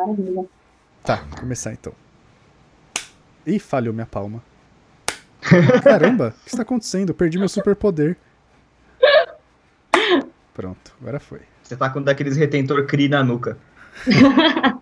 Maravilha. Tá, vou começar então. Ih, falhou minha palma. Caramba, o que está acontecendo? Eu perdi meu superpoder. Pronto, agora foi. Você tá com um daqueles retentor CRI na nuca.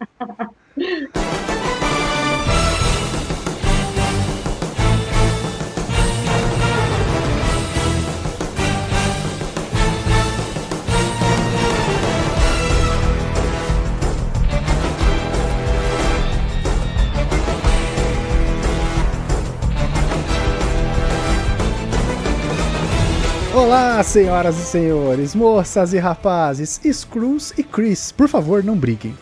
Olá, senhoras e senhores, moças e rapazes, Screws e Chris, por favor, não briguem.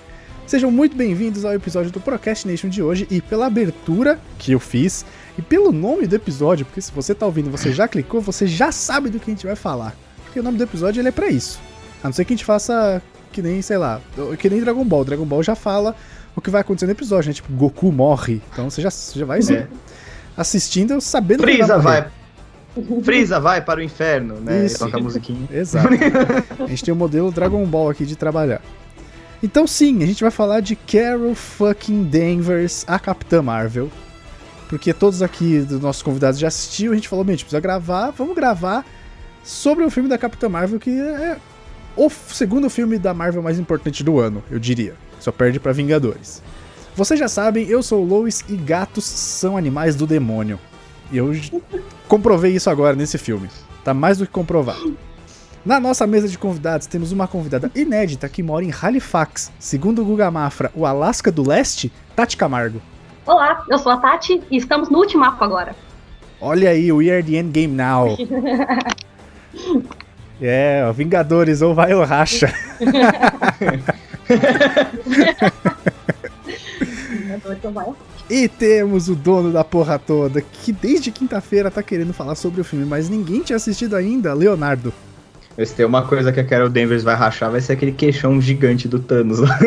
Sejam muito bem-vindos ao episódio do Procrastination de hoje e pela abertura que eu fiz e pelo nome do episódio, porque se você tá ouvindo, você já clicou, você já sabe do que a gente vai falar. Porque o nome do episódio ele é para isso. A não ser que a gente faça que nem, sei lá, que nem Dragon Ball. Dragon Ball já fala o que vai acontecer no episódio, né? Tipo, Goku morre. Então você já, você já vai é. assistindo sabendo Freeza que vai, vai Freeza vai para o inferno, né? Isso. E toca a musiquinha. Exato. a gente tem o modelo Dragon Ball aqui de trabalhar. Então sim, a gente vai falar de Carol fucking Danvers, a Capitã Marvel. Porque todos aqui dos nossos convidados já assistiu, a gente falou, a gente precisa gravar, vamos gravar sobre o filme da Capitã Marvel, que é o segundo filme da Marvel mais importante do ano, eu diria. Só perde para Vingadores. Vocês já sabem, eu sou o Lois e gatos são animais do demônio. E eu comprovei isso agora nesse filme. Tá mais do que comprovado. Na nossa mesa de convidados temos uma convidada inédita que mora em Halifax, segundo o Guga Mafra, o Alasca do Leste, Tati Camargo. Olá, eu sou a Tati e estamos no último mapa agora. Olha aí, we are the endgame now. é, Vingadores, ou vai ou racha. Vingadores ou vai ou racha. E temos o dono da porra toda, que desde quinta-feira tá querendo falar sobre o filme, mas ninguém tinha assistido ainda, Leonardo. Se tem uma coisa que a Carol Danvers vai rachar, vai ser aquele queixão gigante do Thanos lá.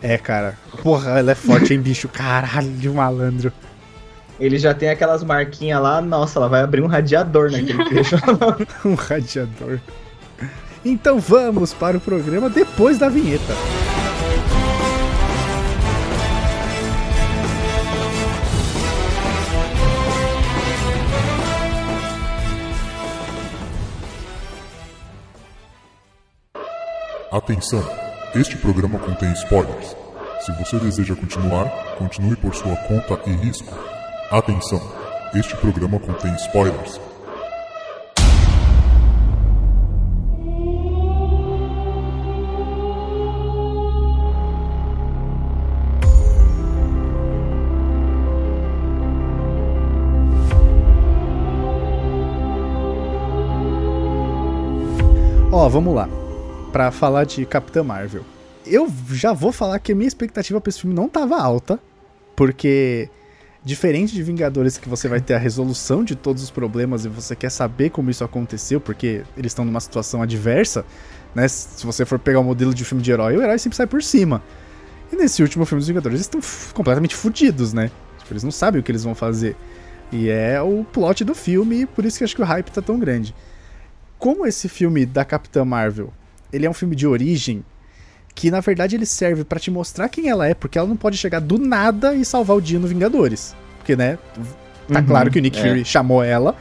É, cara. Porra, ela é forte, hein, bicho? Caralho, de malandro. Ele já tem aquelas marquinhas lá, nossa, ela vai abrir um radiador naquele queixo. um radiador. Então vamos para o programa depois da vinheta. Atenção! Este programa contém spoilers. Se você deseja continuar, continue por sua conta e risco. Atenção! Este programa contém spoilers. Ó, oh, vamos lá para falar de Capitã Marvel. Eu já vou falar que a minha expectativa para esse filme não tava alta, porque diferente de Vingadores que você vai ter a resolução de todos os problemas e você quer saber como isso aconteceu, porque eles estão numa situação adversa, né? Se você for pegar o modelo de filme de herói, o herói sempre sai por cima. E nesse último filme dos Vingadores, eles estão completamente fodidos, né? Tipo, eles não sabem o que eles vão fazer. E é o plot do filme, por isso que acho que o hype tá tão grande. Como esse filme da Capitã Marvel ele é um filme de origem que na verdade ele serve para te mostrar quem ela é, porque ela não pode chegar do nada e salvar o dia no Vingadores. Porque, né, tá uhum, claro que o Nick é. Fury chamou ela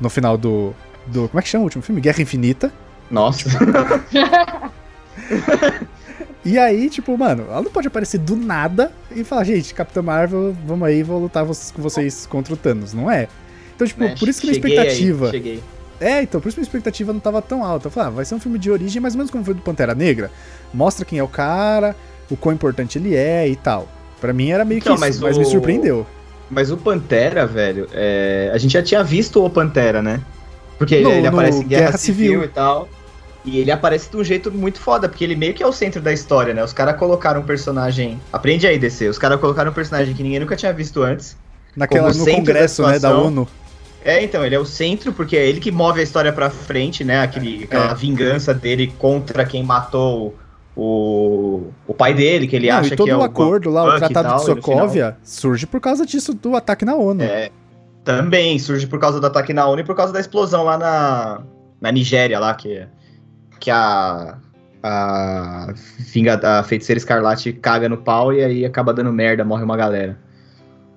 no final do, do. Como é que chama o último filme? Guerra Infinita. Nossa. e aí, tipo, mano, ela não pode aparecer do nada e falar, gente, Capitã Marvel, vamos aí, vou lutar com vocês contra o Thanos, não é? Então, tipo, né? por isso que minha expectativa. Aí, cheguei é, então, por isso minha expectativa não tava tão alta. Eu falei, ah, vai ser um filme de origem, mais ou menos como foi do Pantera Negra. Mostra quem é o cara, o quão importante ele é e tal. Para mim era meio então, que isso, mas, mas o... me surpreendeu. Mas o Pantera, velho, é... a gente já tinha visto o Pantera, né? Porque no, ele aparece em Guerra, Guerra Civil. Civil e tal. E ele aparece de um jeito muito foda, porque ele meio que é o centro da história, né? Os caras colocaram um personagem. Aprende aí, DC. Os caras colocaram um personagem que ninguém nunca tinha visto antes. Naquela, no congresso, da né, da ONU. É, então, ele é o centro, porque é ele que move a história pra frente, né? Aquele, é. aquela é. vingança dele contra quem matou o, o pai dele, que ele Não, acha que é o. todo o acordo lá, o Tratado tal, de Sokovia, surge por causa disso, do ataque na ONU. É, também surge por causa do ataque na ONU e por causa da explosão lá na, na Nigéria, lá, que, que a. a, a feiticeira escarlate caga no pau e aí acaba dando merda, morre uma galera.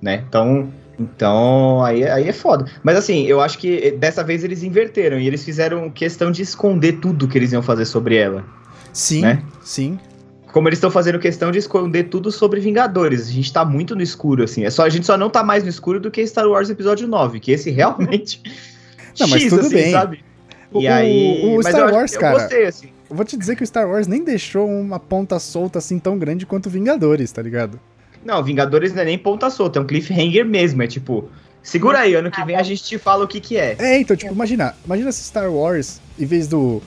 Né? Então, então aí, aí é foda. Mas assim, eu acho que dessa vez eles inverteram e eles fizeram questão de esconder tudo que eles iam fazer sobre ela. Sim, né? sim. Como eles estão fazendo questão de esconder tudo sobre Vingadores. A gente tá muito no escuro, assim. É só, a gente só não tá mais no escuro do que Star Wars Episódio 9, que esse realmente. não, mas X, tudo assim, bem. Sabe? E o, aí. O, Star Wars, eu, cara. Eu gostei, assim. Eu vou te dizer que o Star Wars nem deixou uma ponta solta assim tão grande quanto Vingadores, tá ligado? Não, Vingadores não é nem ponta solta, é um cliffhanger mesmo. É tipo, segura aí, ano que vem a gente te fala o que que é. É, então, tipo, imagina, imagina se Star Wars, em vez do,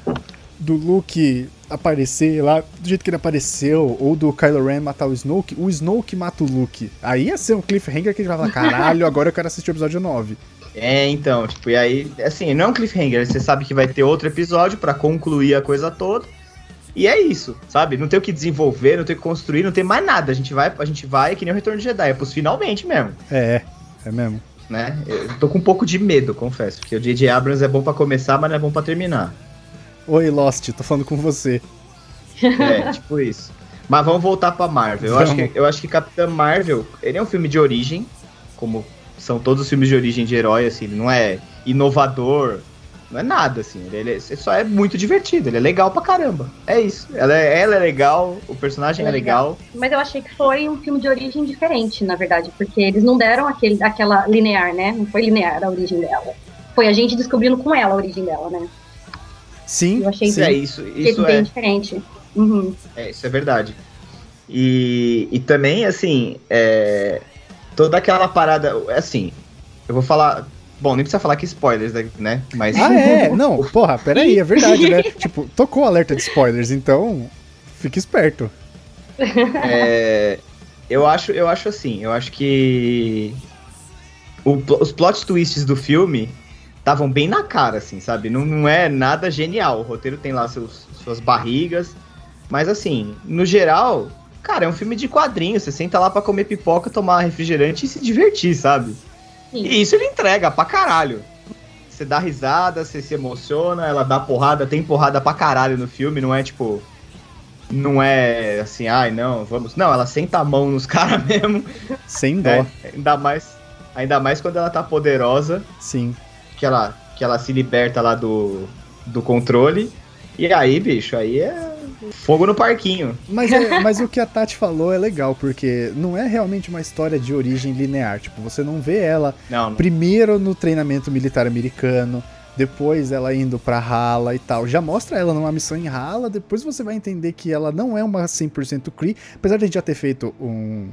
do Luke aparecer lá do jeito que ele apareceu, ou do Kylo Ren matar o Snoke, o Snoke mata o Luke. Aí ia ser um cliffhanger que a gente vai falar, caralho, agora eu quero assistir o episódio 9. É, então, tipo, e aí, assim, não é um cliffhanger, você sabe que vai ter outro episódio para concluir a coisa toda. E é isso, sabe? Não tem o que desenvolver, não tem o que construir, não tem mais nada. A gente vai, a gente vai que nem o Retorno de Jedi, é pros finalmente mesmo. É, é mesmo. Né? Eu tô com um pouco de medo, confesso, porque o J.J. Abrams é bom para começar, mas não é bom para terminar. Oi, Lost, tô falando com você. É, tipo isso. Mas vamos voltar pra Marvel. Eu acho, que, eu acho que Capitã Marvel, ele é um filme de origem, como são todos os filmes de origem de herói, assim, ele não é inovador, não é nada, assim. Ele, ele, só é muito divertido, ele é legal pra caramba. É isso. Ela é, ela é legal, o personagem é, é legal. legal. Mas eu achei que foi um filme de origem diferente, na verdade, porque eles não deram aquele, aquela linear, né? Não foi linear a origem dela. Foi a gente descobrindo com ela a origem dela, né? Sim, eu achei sim, é isso. Isso bem é diferente. Uhum. É, isso é verdade. E, e também, assim, é, toda aquela parada. Assim, eu vou falar. Bom, nem precisa falar que spoilers, né? Mas. Ah, é? Não, porra, peraí, é verdade, né? tipo, tocou alerta de spoilers, então. Fique esperto. É, eu acho, eu acho assim, eu acho que o, os plot twists do filme estavam bem na cara, assim, sabe? Não, não é nada genial. O roteiro tem lá seus, suas barrigas, mas assim, no geral, cara, é um filme de quadrinhos. Você senta lá para comer pipoca, tomar refrigerante e se divertir, sabe? Sim. E isso ele entrega pra caralho. Você dá risada, você se emociona, ela dá porrada, tem porrada pra caralho no filme, não é tipo. Não é assim, ai não, vamos. Não, ela senta a mão nos caras mesmo. Sem dó. É, ainda mais. Ainda mais quando ela tá poderosa. Sim. Que ela, que ela se liberta lá do, do controle. E aí, bicho, aí é fogo no parquinho. Mas, é, mas o que a Tati falou é legal, porque não é realmente uma história de origem linear. Tipo, você não vê ela não, não. primeiro no treinamento militar americano, depois ela indo pra Hala e tal. Já mostra ela numa missão em Hala, depois você vai entender que ela não é uma 100% Kree. Apesar de a gente já ter feito um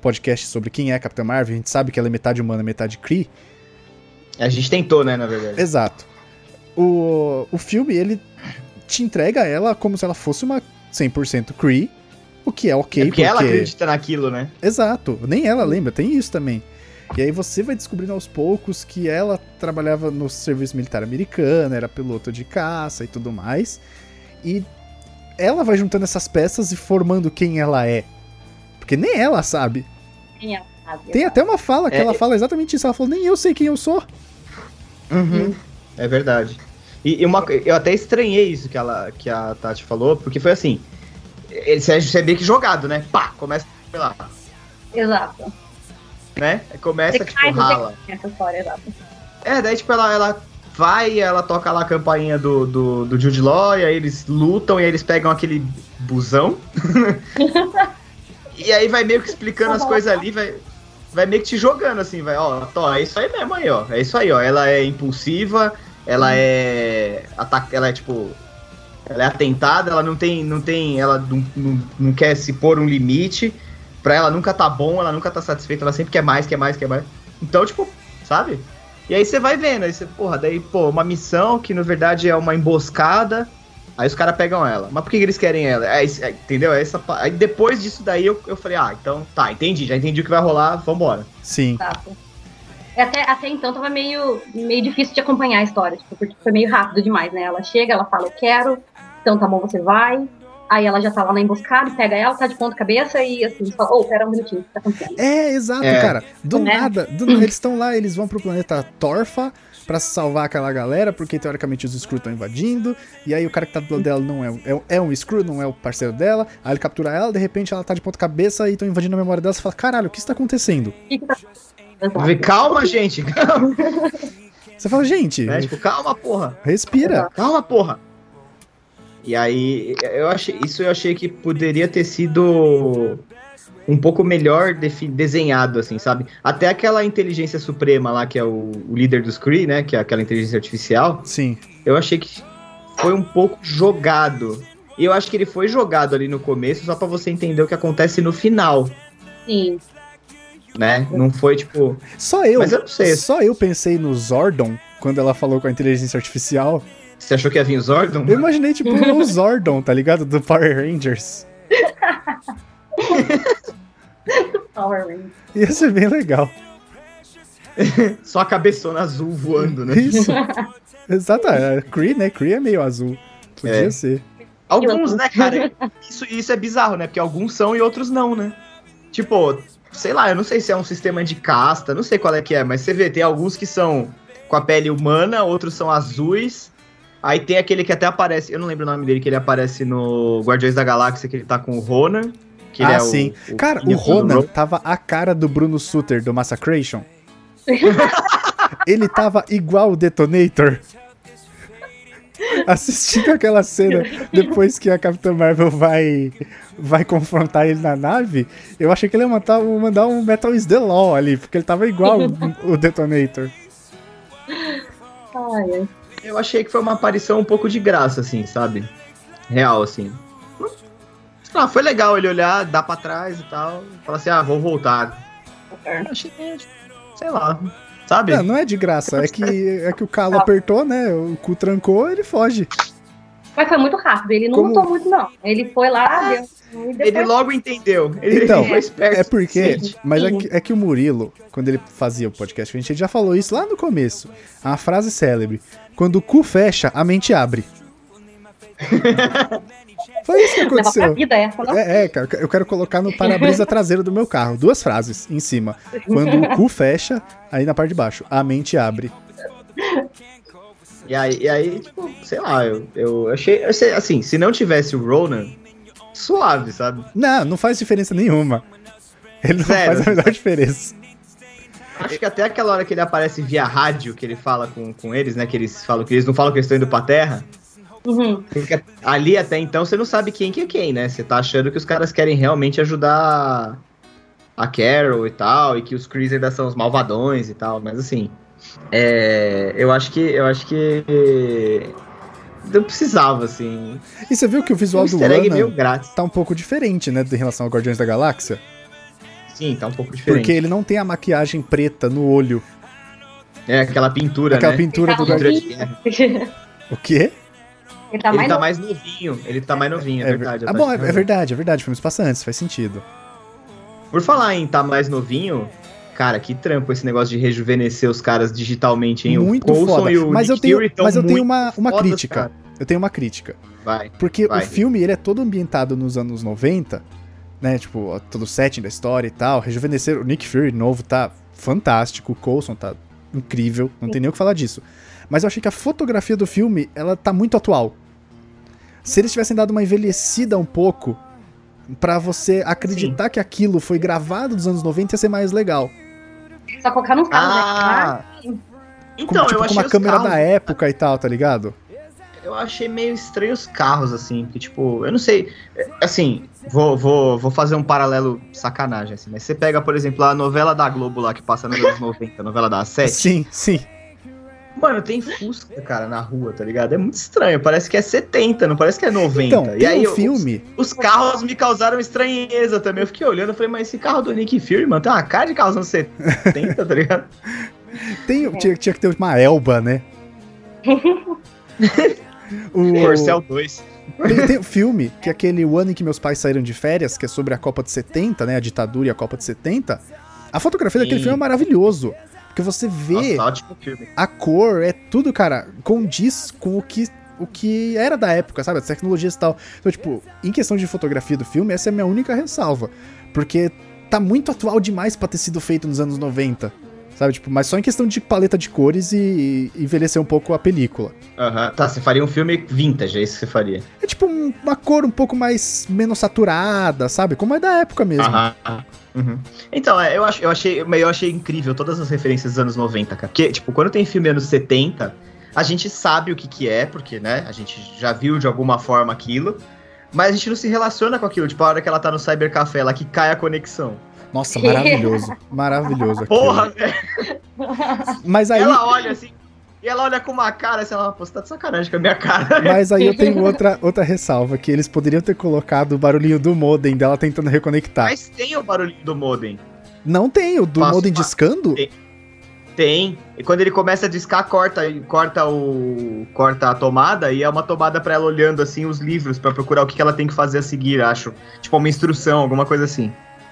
podcast sobre quem é a Capitã Marvel, a gente sabe que ela é metade humana, metade Kree. A gente tentou, né, na verdade. Exato. O, o filme, ele te entrega ela como se ela fosse uma 100% Cree, o que é ok. É porque, porque ela acredita naquilo, né? Exato, nem ela lembra, tem isso também. E aí você vai descobrindo aos poucos que ela trabalhava no serviço militar americano, era piloto de caça e tudo mais. E ela vai juntando essas peças e formando quem ela é. Porque nem ela sabe. Nem ela sabe. Tem até uma fala que é, ela fala exatamente isso. Ela falou, nem eu sei quem eu sou. Uhum. É verdade. E, e, uma, eu até estranhei isso que, ela, que a Tati falou, porque foi assim: ele é meio que jogado, né? Pá, começa lá. Exato. Né? Começa, Você tipo, rala. Exato. É, daí, tipo, ela, ela vai ela toca lá a campainha do, do, do Jude Law, e aí eles lutam, e aí eles pegam aquele busão. e aí vai meio que explicando as coisas ali, vai, vai meio que te jogando, assim, vai, ó, tô, é isso aí mesmo aí, ó. É isso aí, ó. Ela é impulsiva, ela é. Ataca, ela é tipo. Ela é atentada, ela não tem. Não tem. Ela não, não, não quer se pôr um limite. Pra ela nunca tá bom, ela nunca tá satisfeita, ela sempre quer mais, quer mais, quer mais. Então, tipo, sabe? E aí você vai vendo, aí você, porra, daí, pô, uma missão que na verdade é uma emboscada. Aí os caras pegam ela. Mas por que, que eles querem ela? É, é, entendeu? É essa, aí depois disso daí eu, eu falei, ah, então tá, entendi, já entendi o que vai rolar, vambora. Sim. Tá, até, até então tava meio, meio difícil de acompanhar a história, tipo, porque foi meio rápido demais, né? Ela chega, ela fala, eu quero, então tá bom, você vai. Aí ela já tá lá na emboscada, pega ela, tá de ponta cabeça e assim, fala, ô, oh, pera um minutinho, o que tá acontecendo? É, exato, é. cara. Do é. nada, do, eles estão lá, eles vão pro planeta Torfa para salvar aquela galera, porque teoricamente os Screw estão invadindo, e aí o cara que tá do lado dela não é, é, é, um Screw, não é o parceiro dela, aí ele captura ela, de repente ela tá de ponta cabeça e estão invadindo a memória dela, você fala, caralho, o que está acontecendo? Calma, gente, calma. Você fala, gente. É, tipo, calma, porra. Respira. Calma, porra. E aí, eu achei, isso eu achei que poderia ter sido um pouco melhor desenhado, assim, sabe? Até aquela inteligência suprema lá, que é o, o, líder dos Kree, né? Que é aquela inteligência artificial. Sim. Eu achei que foi um pouco jogado. E eu acho que ele foi jogado ali no começo só para você entender o que acontece no final. Sim. Né? Não foi tipo. Só eu. Mas eu não sei. Só eu pensei no Zordon quando ela falou com a inteligência artificial. Você achou que ia vir o Zordon? Eu imaginei, tipo, o Zordon, tá ligado? Do Power Rangers. Power Rangers. Ia ser bem legal. Só a cabeçona azul voando, né? Isso. Exato. É, Kree, né? Kree é meio azul. Podia é. ser. Alguns, né, cara? Isso, isso é bizarro, né? Porque alguns são e outros não, né? Tipo, sei lá, eu não sei se é um sistema de casta, não sei qual é que é, mas você vê, tem alguns que são com a pele humana, outros são azuis, Aí tem aquele que até aparece, eu não lembro o nome dele, que ele aparece no Guardiões da Galáxia, que ele tá com o Ronan. Que ah, é sim. O, o cara, o Ronan tava a cara do Bruno Sutter do Massacration. ele tava igual o Detonator. Assistindo aquela cena depois que a Capitã Marvel vai vai confrontar ele na nave, eu achei que ele ia mandar, mandar um Metal is the Law ali, porque ele tava igual o Detonator. Ai. Eu achei que foi uma aparição um pouco de graça, assim, sabe? Real, assim. Ah, foi legal ele olhar, dar pra trás e tal. Falar assim, ah, vou voltar. É. Achei, sei lá, sabe? Não, não é de graça, é que, é que o calo apertou, né? O cu trancou, ele foge. Mas foi muito rápido, ele não Como... lutou muito, não. Ele foi lá, deu, Ele logo entendeu. Ele então, foi esperto. É porque. Mas é que, é que, o Murilo, quando ele fazia o podcast, a gente já falou isso lá no começo. A frase célebre. Quando o cu fecha, a mente abre. Foi isso que aconteceu. Vida essa, não? É, é, cara, eu quero colocar no para-brisa traseiro do meu carro. Duas frases em cima. Quando o cu fecha, aí na parte de baixo, a mente abre. E aí, e aí tipo, sei lá, eu, eu achei. Assim, se não tivesse o Ronan, suave, sabe? Não, não faz diferença nenhuma. Ele não Zero, faz a menor diferença. Acho que até aquela hora que ele aparece via rádio, que ele fala com, com eles, né? Que eles falam que eles não falam que eles estão indo pra terra. Uhum. Ali até então você não sabe quem que é quem, né? Você tá achando que os caras querem realmente ajudar a Carol e tal, e que os Chris ainda são os malvadões e tal, mas assim. É, eu acho que. Eu acho que. Não precisava, assim. E você viu que o visual um do Lana tá um pouco diferente, né? Em relação ao Guardiões da Galáxia? Sim, tá um pouco diferente. Porque ele não tem a maquiagem preta no olho. É, aquela pintura, aquela né? pintura do Guardiões. o quê? Ele tá, ele mais, tá mais novinho. Ele tá mais novinho, é, é verdade. Ah, bom, é, é, verdade, é verdade. Filmes passantes, faz sentido. Por falar em tá mais novinho, cara, que trampo esse negócio de rejuvenescer os caras digitalmente, hein? Muito o foda. E o mas, eu tenho, mas eu tenho uma, uma crítica. Cara. Eu tenho uma crítica. Vai. Porque vai. o filme, ele é todo ambientado nos anos 90 né? Tipo, todo o setting da história e tal. Rejuvenescer o Nick Fury novo tá fantástico, o Coulson tá incrível, não tem nem o que falar disso. Mas eu achei que a fotografia do filme, ela tá muito atual. Se eles tivessem dado uma envelhecida um pouco, para você acreditar Sim. que aquilo foi gravado dos anos 90 ia ser mais legal. Só colocar nos carros, né? ah. né? Então, com, tipo, eu achei com uma câmera carros... da época e tal, tá ligado? eu achei meio estranho os carros, assim, porque, tipo, eu não sei. É, assim, vou, vou, vou fazer um paralelo sacanagem, assim, mas você pega, por exemplo, a novela da Globo lá que passa nos anos 90, a novela da Sete. Sim, sim. Mano, tem Fusca, cara, na rua, tá ligado? É muito estranho, parece que é 70, não parece que é 90. Então, e aí, um filme... Os, os, carros me causaram estranheza também. Eu fiquei olhando e falei, mas esse carro do Nick Fury, mano, tem uma cara de carro anos 70, tá ligado? Tem, tinha, tinha que ter uma Elba, né? O Corcel 2. Tem, tem um filme, que é aquele O Ano em que Meus Pais Saíram de Férias, que é sobre a Copa de 70, né? A ditadura e a Copa de 70. A fotografia Sim. daquele filme é maravilhoso. Porque você vê Nossa, a cor, é tudo, cara, condiz com o que, o que era da época, sabe? As tecnologias e tal. Então, tipo, em questão de fotografia do filme, essa é a minha única ressalva. Porque tá muito atual demais pra ter sido feito nos anos 90 Sabe, tipo, mas só em questão de paleta de cores e, e envelhecer um pouco a película. Aham, uhum. tá, você faria um filme vintage, é isso que você faria? É tipo um, uma cor um pouco mais, menos saturada, sabe? Como é da época mesmo. Aham. Uhum. Então, é, eu, ach, eu, achei, eu achei incrível todas as referências dos anos 90, cara. Porque, tipo, quando tem filme anos 70, a gente sabe o que que é, porque, né, a gente já viu de alguma forma aquilo, mas a gente não se relaciona com aquilo. Tipo, a hora que ela tá no cybercafé, ela que cai a conexão. Nossa, maravilhoso. maravilhoso. Aquilo. Porra, velho. Mas aí. Ela olha assim. E ela olha com uma cara assim, ela, pô, você tá de sacanagem com a minha cara. Mas aí eu tenho outra, outra ressalva, que eles poderiam ter colocado o barulhinho do modem dela tentando reconectar. Mas tem o barulhinho do modem. Não tem, o do Passo modem discando? Tem. tem. E quando ele começa a discar, corta, corta o. corta a tomada e é uma tomada para ela olhando assim os livros para procurar o que, que ela tem que fazer a seguir, acho. Tipo uma instrução, alguma coisa assim.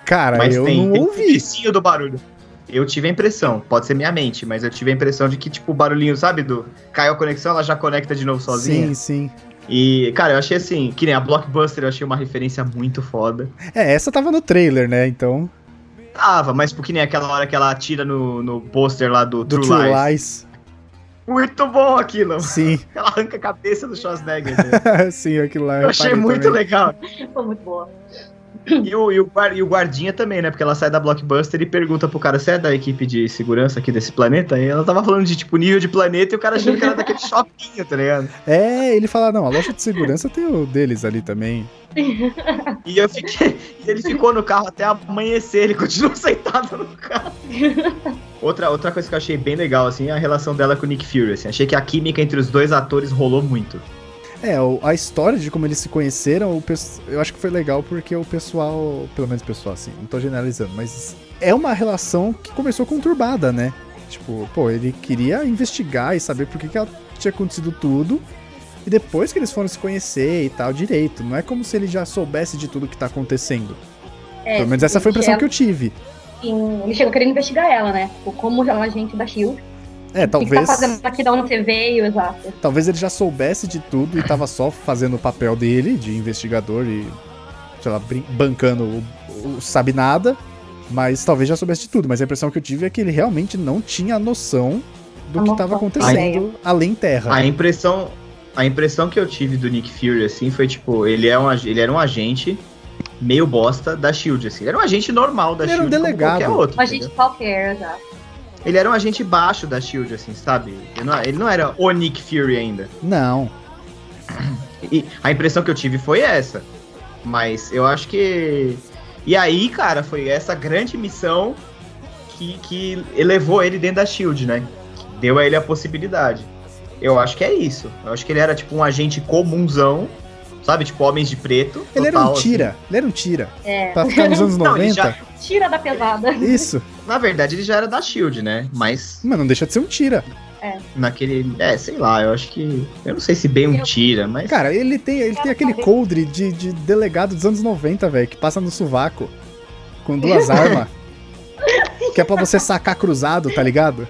Cara, mas eu tem, não tem ouvi. Tem do barulho. Eu tive a impressão, pode ser minha mente, mas eu tive a impressão de que, tipo, o barulhinho, sabe, do caiu a conexão, ela já conecta de novo sozinha. Sim, sim. E, cara, eu achei assim, que nem a Blockbuster, eu achei uma referência muito foda. É, essa tava no trailer, né? Então. Tava, mas porque nem aquela hora que ela atira no, no pôster lá do, do True, True Lies. Lies. Muito bom aquilo. Sim. Ela arranca a cabeça do Schwarzenegger. Sim, aquilo lá. Eu achei muito também. legal. Foi muito boa. E o, e, o, e o guardinha também, né? Porque ela sai da Blockbuster e pergunta pro cara, você é da equipe de segurança aqui desse planeta? E ela tava falando de, tipo, nível de planeta e o cara achando que era daquele shopping, tá ligado? É, ele fala, não, a loja de segurança tem o deles ali também. e eu fiquei. E ele ficou no carro até amanhecer, ele continuou sentado no carro. outra, outra coisa que eu achei bem legal, assim, é a relação dela com o Nick Fury. Assim, achei que a química entre os dois atores rolou muito. É, a história de como eles se conheceram, eu acho que foi legal porque o pessoal, pelo menos o pessoal assim, não tô generalizando, mas é uma relação que começou conturbada, né? Tipo, pô, ele queria investigar e saber por que, que tinha acontecido tudo. E depois que eles foram se conhecer e tal, direito. Não é como se ele já soubesse de tudo que tá acontecendo. É, Pelo menos essa foi a impressão ela... que eu tive. Sim, ele chegou querendo investigar ela, né? Tipo, como é um agente da SHIELD. É, talvez. Que tá fazendo aqui de onde você veio, exato. Talvez ele já soubesse de tudo e tava só fazendo o papel dele de investigador e, sei lá, bancando o, o sabe nada. Mas talvez já soubesse de tudo. Mas a impressão que eu tive é que ele realmente não tinha noção do a que estava acontecendo além terra. A impressão, a impressão que eu tive do Nick Fury, assim, foi tipo, ele, é um, ele era um agente meio bosta da Shield, assim. Ele era um agente normal da ele Shield. Era um delegado. qualquer outro. Um agente qualquer, exato. Ele era um agente baixo da Shield, assim, sabe? Ele não, ele não era o Nick Fury ainda. Não. E a impressão que eu tive foi essa. Mas eu acho que. E aí, cara, foi essa grande missão que, que elevou ele dentro da Shield, né? Deu a ele a possibilidade. Eu acho que é isso. Eu acho que ele era tipo um agente comunzão sabe? Tipo, Homens de Preto. Ele total, era um tira, assim. ele era um tira. É. Pra ficar nos anos 90. Não, já... Tira da pesada. Isso. Na verdade, ele já era da Shield, né? Mas. Mas não deixa de ser um tira. É. Naquele. É, sei lá, eu acho que. Eu não sei se bem um tira, mas. Cara, ele tem, ele tem aquele coldre de, de delegado dos anos 90, velho, que passa no sovaco. Com duas armas. que é pra você sacar cruzado, tá ligado?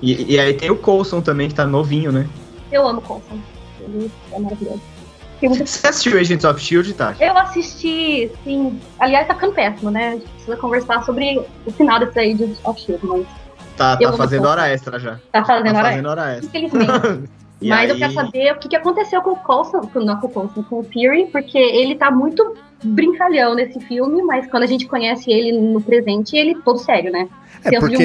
E, e, aí tem o Coulson também, que tá novinho, né? Eu amo Coulson ele é maravilhoso. Você assistiu Agents of Shield, tá? Eu assisti, sim. Aliás, tá ficando péssimo, né? A gente precisa conversar sobre o final desse Agents of Shield, mas. Tá, tá fazendo hora extra já. Tá fazendo, tá hora, fazendo hora extra. Infelizmente. mas aí... eu quero saber o que, que aconteceu com o Coulson, não com o Coulson, com o Fury, porque ele tá muito brincalhão nesse filme, mas quando a gente conhece ele no presente, ele todo sério, né? É porque,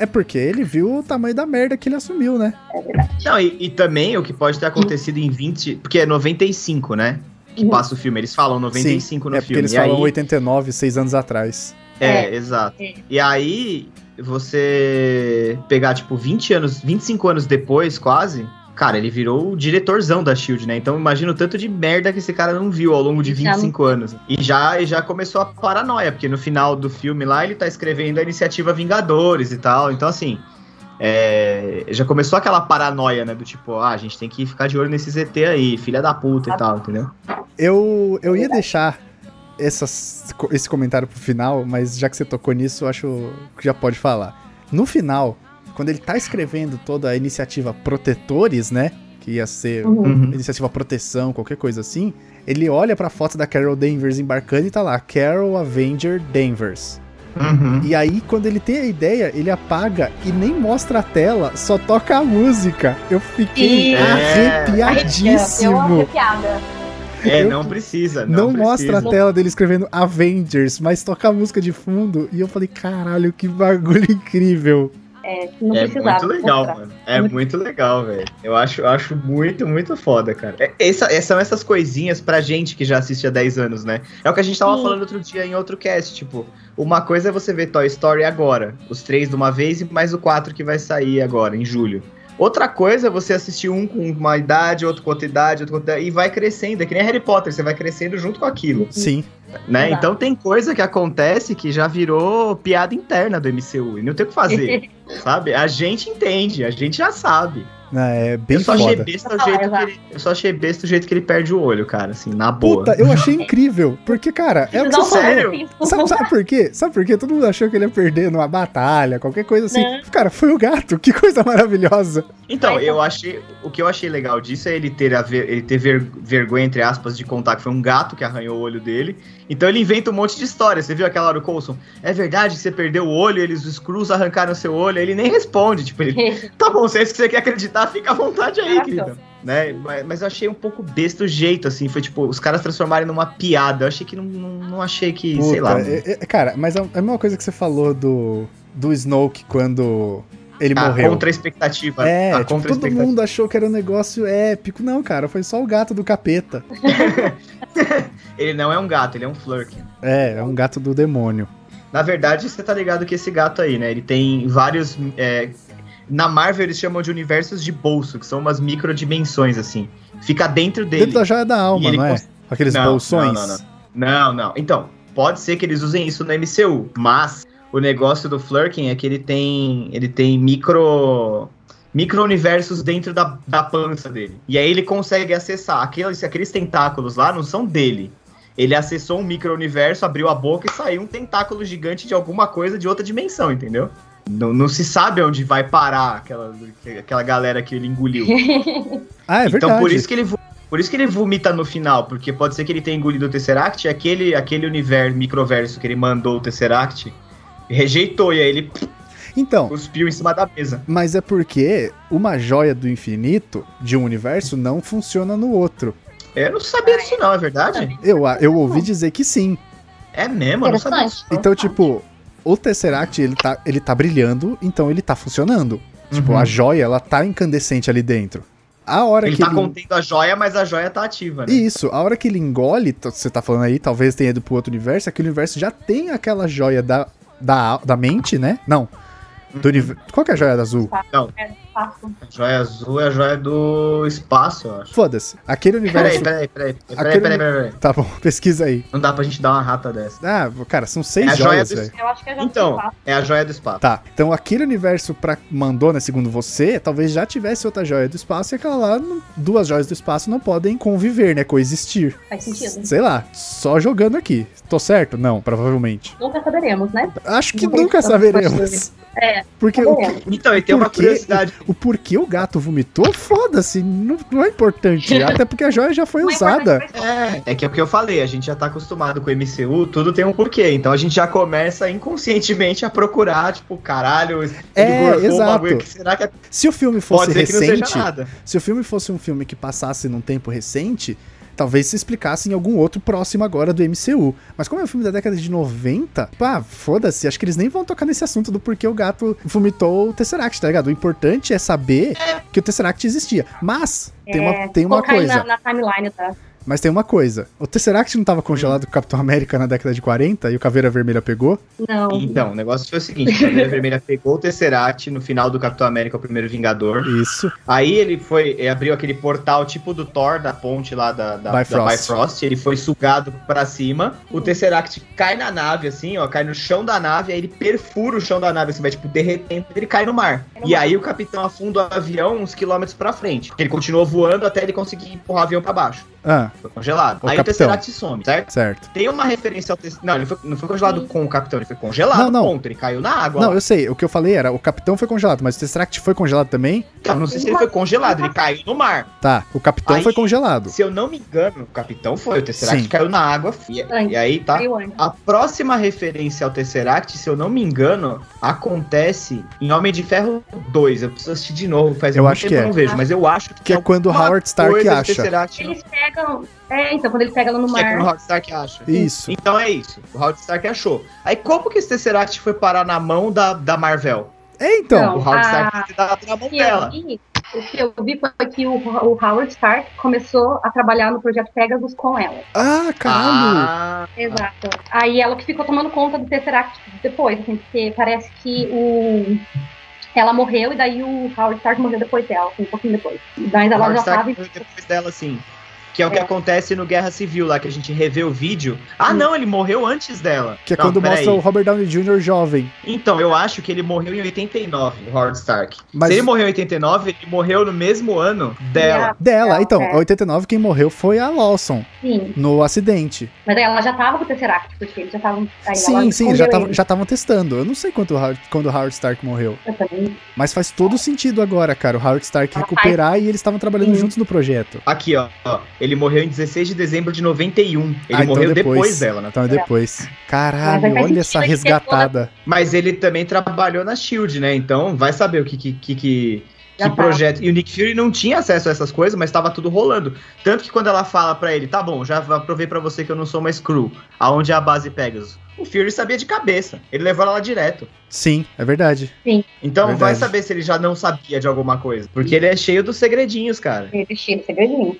é porque ele viu o tamanho da merda que ele assumiu, né? É verdade. Não, e, e também o que pode ter acontecido em 20. Porque é 95, né? Que uhum. passa o filme. Eles falam 95 Sim, no é filme. É porque eles e falam aí... 89, seis anos atrás. É, é exato. É. E aí, você pegar, tipo, 20 anos, 25 anos depois, quase, Cara, ele virou o diretorzão da Shield, né? Então imagina o tanto de merda que esse cara não viu ao longo de 25 já anos. E já, e já começou a paranoia, porque no final do filme lá ele tá escrevendo a iniciativa Vingadores e tal. Então, assim. É, já começou aquela paranoia, né? Do tipo, ah, a gente tem que ficar de olho nesse ZT aí, filha da puta e tal, entendeu? Eu, eu ia deixar essas, esse comentário pro final, mas já que você tocou nisso, eu acho que já pode falar. No final, quando ele tá escrevendo toda a iniciativa Protetores, né? Que ia ser uhum. uhum. iniciativa Proteção, qualquer coisa assim. Ele olha pra foto da Carol Danvers embarcando e tá lá, Carol Avenger Danvers. Uhum. E aí, quando ele tem a ideia, ele apaga e nem mostra a tela, só toca a música. Eu fiquei é. arrepiadíssimo. Eu arrepiada. É, não precisa. Não, não precisa. mostra a tela dele escrevendo Avengers, mas toca a música de fundo. E eu falei, caralho, que bagulho incrível. É, não é muito legal, mostrar. mano. É muito, muito legal, velho. Eu acho, acho muito, muito foda, cara. É, essa, é, são essas coisinhas pra gente que já assiste há 10 anos, né? É o que a gente tava Sim. falando outro dia em outro cast. Tipo, uma coisa é você ver Toy Story agora, os três de uma vez e mais o quatro que vai sair agora, em julho. Outra coisa é você assistir um com uma idade, outro com outra idade, outro com outra e vai crescendo. É que nem Harry Potter, você vai crescendo junto com aquilo. Sim. Né? Então tem coisa que acontece que já virou piada interna do MCU e não tem o que fazer, sabe? A gente entende, a gente já sabe. É, bem eu só foda. achei besta o jeito que ele, Eu só achei besta o jeito que ele perde o olho, cara, assim, na boa. Puta, eu achei incrível. Porque, cara, é o que você Sério? Sabe, sabe por quê? Sabe por quê? Todo mundo achou que ele ia perder numa batalha, qualquer coisa assim. Não. Cara, foi o gato. Que coisa maravilhosa. Então, eu achei. O que eu achei legal disso é ele ter, a ver, ele ter ver, vergonha, entre aspas, de contar que foi um gato que arranhou o olho dele. Então ele inventa um monte de história. Você viu aquela hora do Coulson? É verdade que você perdeu o olho, eles, os Screws arrancaram seu olho. Ele nem responde. Tipo, ele. tá bom, se é isso que você quer acreditar, fica à vontade aí, querido. Né? Mas, mas, eu achei um pouco besta o jeito, assim. Foi tipo, os caras transformarem numa piada. Eu achei que não, não, não achei que, Puta, sei lá. É, é, cara, mas é a mesma coisa que você falou do, do Snoke quando ele a morreu. Contra a expectativa. É, a tipo, todo mundo achou que era um negócio épico. Não, cara, foi só o gato do capeta. ele não é um gato, ele é um Flurkin. É, é um gato do demônio. Na verdade, você tá ligado que esse gato aí, né? Ele tem vários. É, na Marvel eles chamam de universos de bolso, que são umas microdimensões, assim. Fica dentro dele. Dentro da joia da alma, não é? Cons... Aqueles não, bolsões. Não, não, não. Não, não. Então, pode ser que eles usem isso no MCU, mas o negócio do Flurkin é que ele tem. Ele tem micro. Micro-universos dentro da, da pança dele. E aí ele consegue acessar. Aqueles, aqueles tentáculos lá não são dele. Ele acessou um micro-universo, abriu a boca e saiu um tentáculo gigante de alguma coisa de outra dimensão, entendeu? Não, não se sabe onde vai parar aquela, aquela galera que ele engoliu. ah, é então, verdade. Então por isso que ele por isso que ele vomita no final, porque pode ser que ele tenha engolido o Tesseract, aquele, aquele universo, microverso que ele mandou o Tesseract, rejeitou, e aí ele então, cuspiu em cima da mesa. Mas é porque uma joia do infinito de um universo não funciona no outro. Eu não sabia disso não, é verdade? Eu, eu ouvi dizer que sim. É mesmo? Eu não sabia disso. Então, tipo, o Tesseract, ele tá, ele tá brilhando, então ele tá funcionando. Tipo, uhum. A joia, ela tá incandescente ali dentro. A hora ele que tá ele... contendo a joia, mas a joia tá ativa, né? Isso, a hora que ele engole, você tá falando aí, talvez tenha ido pro outro universo, aquele universo já tem aquela joia da, da, da mente, né? Não. Do uhum. Qual que é a joia azul? Não. Espaço. A joia azul é a joia do espaço, eu acho. Foda-se. Aquele universo. Peraí, peraí, peraí. Peraí, Aquele... peraí, peraí, peraí, Tá bom, pesquisa aí. Não dá pra gente dar uma rata dessa. Ah, cara, são seis é joias, velho. Eu acho que é a joia então, do espaço. é a joia do espaço. Tá, então aquele universo pra mandou, né, segundo você, talvez já tivesse outra joia do espaço e aquela lá, duas joias do espaço não podem conviver, né, coexistir. Faz sentido. Sei lá, só jogando aqui. Tô certo? Não, provavelmente. Nunca saberemos, né? Acho que nunca saberemos. É. Porque o que, então, e tem uma curiosidade. O, porquê o gato vomitou, foda-se, não, não, é importante. Até porque a joia já foi não é usada. É, é que é o que eu falei, a gente já tá acostumado com o MCU, tudo tem um porquê. Então a gente já começa inconscientemente a procurar, tipo, caralho, é, exato. Um será que é... Se o filme fosse recente, se o filme fosse um filme que passasse num tempo recente, talvez se explicasse em algum outro próximo agora do MCU. Mas como é um filme da década de 90, pá, foda-se, acho que eles nem vão tocar nesse assunto do porquê o gato vomitou o Tesseract, tá ligado? O importante é saber que o Tesseract existia. Mas, tem uma, é, tem uma coisa. Na, na timeline, tá? Mas tem uma coisa: o Tesseract não estava congelado com o Capitão América na década de 40 e o Caveira Vermelha pegou? Não. Então, o negócio foi o seguinte: o Caveira Vermelha pegou o Tesseract no final do Capitão América, o primeiro Vingador. Isso. Aí ele foi, ele abriu aquele portal tipo do Thor, da ponte lá da, da, Bifrost. da Bifrost. Ele foi sugado para cima. O Tesseract cai na nave, assim, ó, cai no chão da nave. Aí ele perfura o chão da nave, assim, vai tipo derretendo. Ele cai no mar. E aí o capitão afunda o avião uns quilômetros pra frente. Ele continuou voando até ele conseguir empurrar o avião pra baixo. Ah. Foi congelado. O Aí capitão. o Tesseract some, certo? Certo. Tem uma referência ao Tesseract. Não, ele foi, não foi congelado com o capitão, ele foi congelado, não, não. ponto. Ele caiu na água. Não, ó. eu sei. O que eu falei era, o capitão foi congelado, mas o Tesseract foi congelado também? Então, não sei se ele foi congelado, ele caiu no mar. Tá, o capitão aí, foi congelado. Se eu não me engano, o capitão foi, o Tesseract Sim. caiu na água. E, e aí, tá? A próxima referência ao Tesseract, se eu não me engano, acontece em Homem de Ferro 2. Eu preciso assistir de novo, faz eu muito acho tempo que é. eu não vejo, mas eu acho que, que é quando o Howard Stark acha. Eles pegam. É, então, quando ele pega ela no mar. Que é quando o Howard Stark acha. Isso. Então é isso. O Howard Stark achou. Aí como que esse Tesseract foi parar na mão da, da Marvel? É, então. Não, o Howard a... Stark tá na mão dela. o que eu vi foi que o, o, Howard Stark começou a trabalhar no projeto Pegasus com ela. Ah, caralho! Ah. Exato. Aí ela que ficou tomando conta do Tesseract depois, assim, porque parece que o ela morreu e daí o Howard Stark morreu depois dela, assim, um pouquinho depois. Mas ela já estava. Depois dela, sim. Que é o que é. acontece no Guerra Civil lá, que a gente revê o vídeo. Ah, não, ele morreu antes dela. Que é não, quando mostra aí. o Robert Downey Jr. jovem. Então, eu acho que ele morreu em 89, o Howard Stark. Mas... Se ele morreu em 89, ele morreu no mesmo ano dela. Dela, então, em 89 quem morreu foi a Lawson. Sim. No acidente. Mas aí ela já tava com o Tesseract, porque eles já estavam... Sim, sim, já estavam testando. Eu não sei quanto, quando o Howard Stark morreu. Eu também. Mas faz todo sentido agora, cara, o Howard Stark recuperar e eles estavam trabalhando sim. juntos no projeto. Aqui, ó, ó, ele morreu em 16 de dezembro de 91. Ele ah, então morreu depois. depois. dela, né? Então é depois. Caralho, olha essa resgatada. Mas ele também trabalhou na Shield, né? Então vai saber o que que, que, que, que projeto. E o Nick Fury não tinha acesso a essas coisas, mas estava tudo rolando. Tanto que quando ela fala para ele, tá bom, já provei para você que eu não sou mais crew, aonde é a base Pegasus. O Fury sabia de cabeça. Ele levou ela lá direto. Sim, é verdade. Sim. Então verdade. vai saber se ele já não sabia de alguma coisa. Porque ele é cheio dos segredinhos, cara. Ele é cheio dos segredinhos.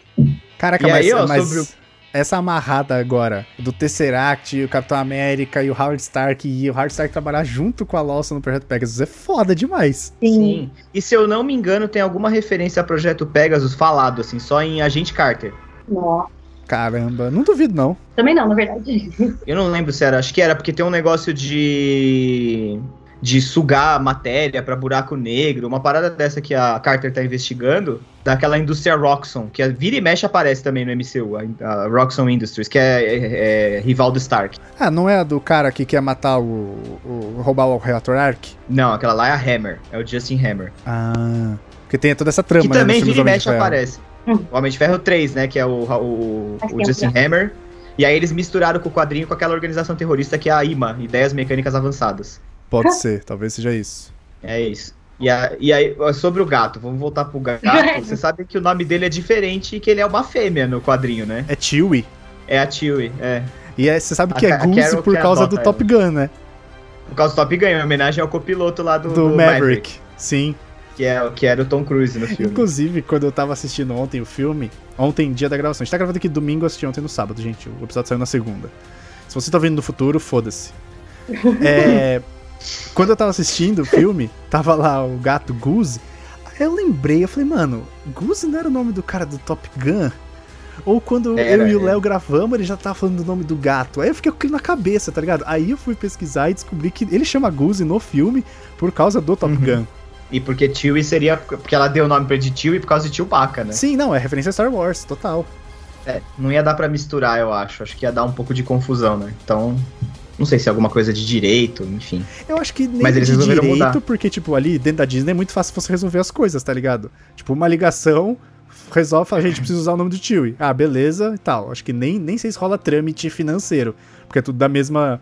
Caraca, e mas, aí, ó, mas sobre o... essa amarrada agora do Tesseract, o Capitão América e o Howard Stark e o Howard Stark trabalhar junto com a Lawson no Projeto Pegasus é foda demais. Sim. Sim. E se eu não me engano, tem alguma referência ao Projeto Pegasus falado, assim, só em Agente Carter. Nossa. Caramba, não duvido não. Também não, na verdade. Eu não lembro se era, acho que era porque tem um negócio de de sugar matéria para buraco negro, uma parada dessa que a Carter tá investigando, daquela indústria Roxxon, que a vira e mexe aparece também no MCU, a, a Roxxon Industries, que é, é, é, rival do Stark. Ah, não é a do cara que quer matar o, o roubar o reator Arc? Não, aquela lá é a Hammer, é o Justin Hammer. Ah, porque tem toda essa trama, Que né, também vira e mexe aparece. O Homem de Ferro 3, né, que é o, o, o Justin Hammer. E aí eles misturaram com o quadrinho com aquela organização terrorista que é a IMA, Ideias Mecânicas Avançadas. Pode ser, talvez seja isso. É isso. E, a, e aí, sobre o gato, vamos voltar pro gato. Você sabe que o nome dele é diferente e que ele é uma fêmea no quadrinho, né? É Chewie. É a Chewie, é. E é, você sabe que a, é Goose por causa do Top Gun, né? Por causa do Top Gun, em homenagem ao copiloto lá do, do, do Maverick. Maverick. Sim. Que, é, que era o Tom Cruise no filme. Inclusive, quando eu tava assistindo ontem o filme, ontem, dia da gravação, a gente tá gravando aqui domingo, assisti ontem no sábado, gente. O episódio saiu na segunda. Se você tá vendo no futuro, foda-se. É. Quando eu tava assistindo o filme, tava lá o gato Goose. Aí eu lembrei, eu falei, mano, Goose não era o nome do cara do Top Gun? Ou quando era, eu e o Léo gravamos, ele já tava falando do nome do gato. Aí eu fiquei com aquilo na cabeça, tá ligado? Aí eu fui pesquisar e descobri que ele chama Goose no filme por causa do Top uhum. Gun. E porque Chewie seria. Porque ela deu o nome pra ele de Chewie por causa de Chewbacca, né? Sim, não, é referência a Star Wars, total. É, não ia dar para misturar, eu acho. Acho que ia dar um pouco de confusão, né? Então, não sei se é alguma coisa de direito, enfim. Eu acho que nem Mas eles de direito, mudar. porque, tipo, ali dentro da Disney é muito fácil você resolver as coisas, tá ligado? Tipo, uma ligação resolve, fala, gente, precisa usar o nome do Chewie. Ah, beleza e tal. Acho que nem, nem sei se rola trâmite financeiro, porque é tudo da mesma.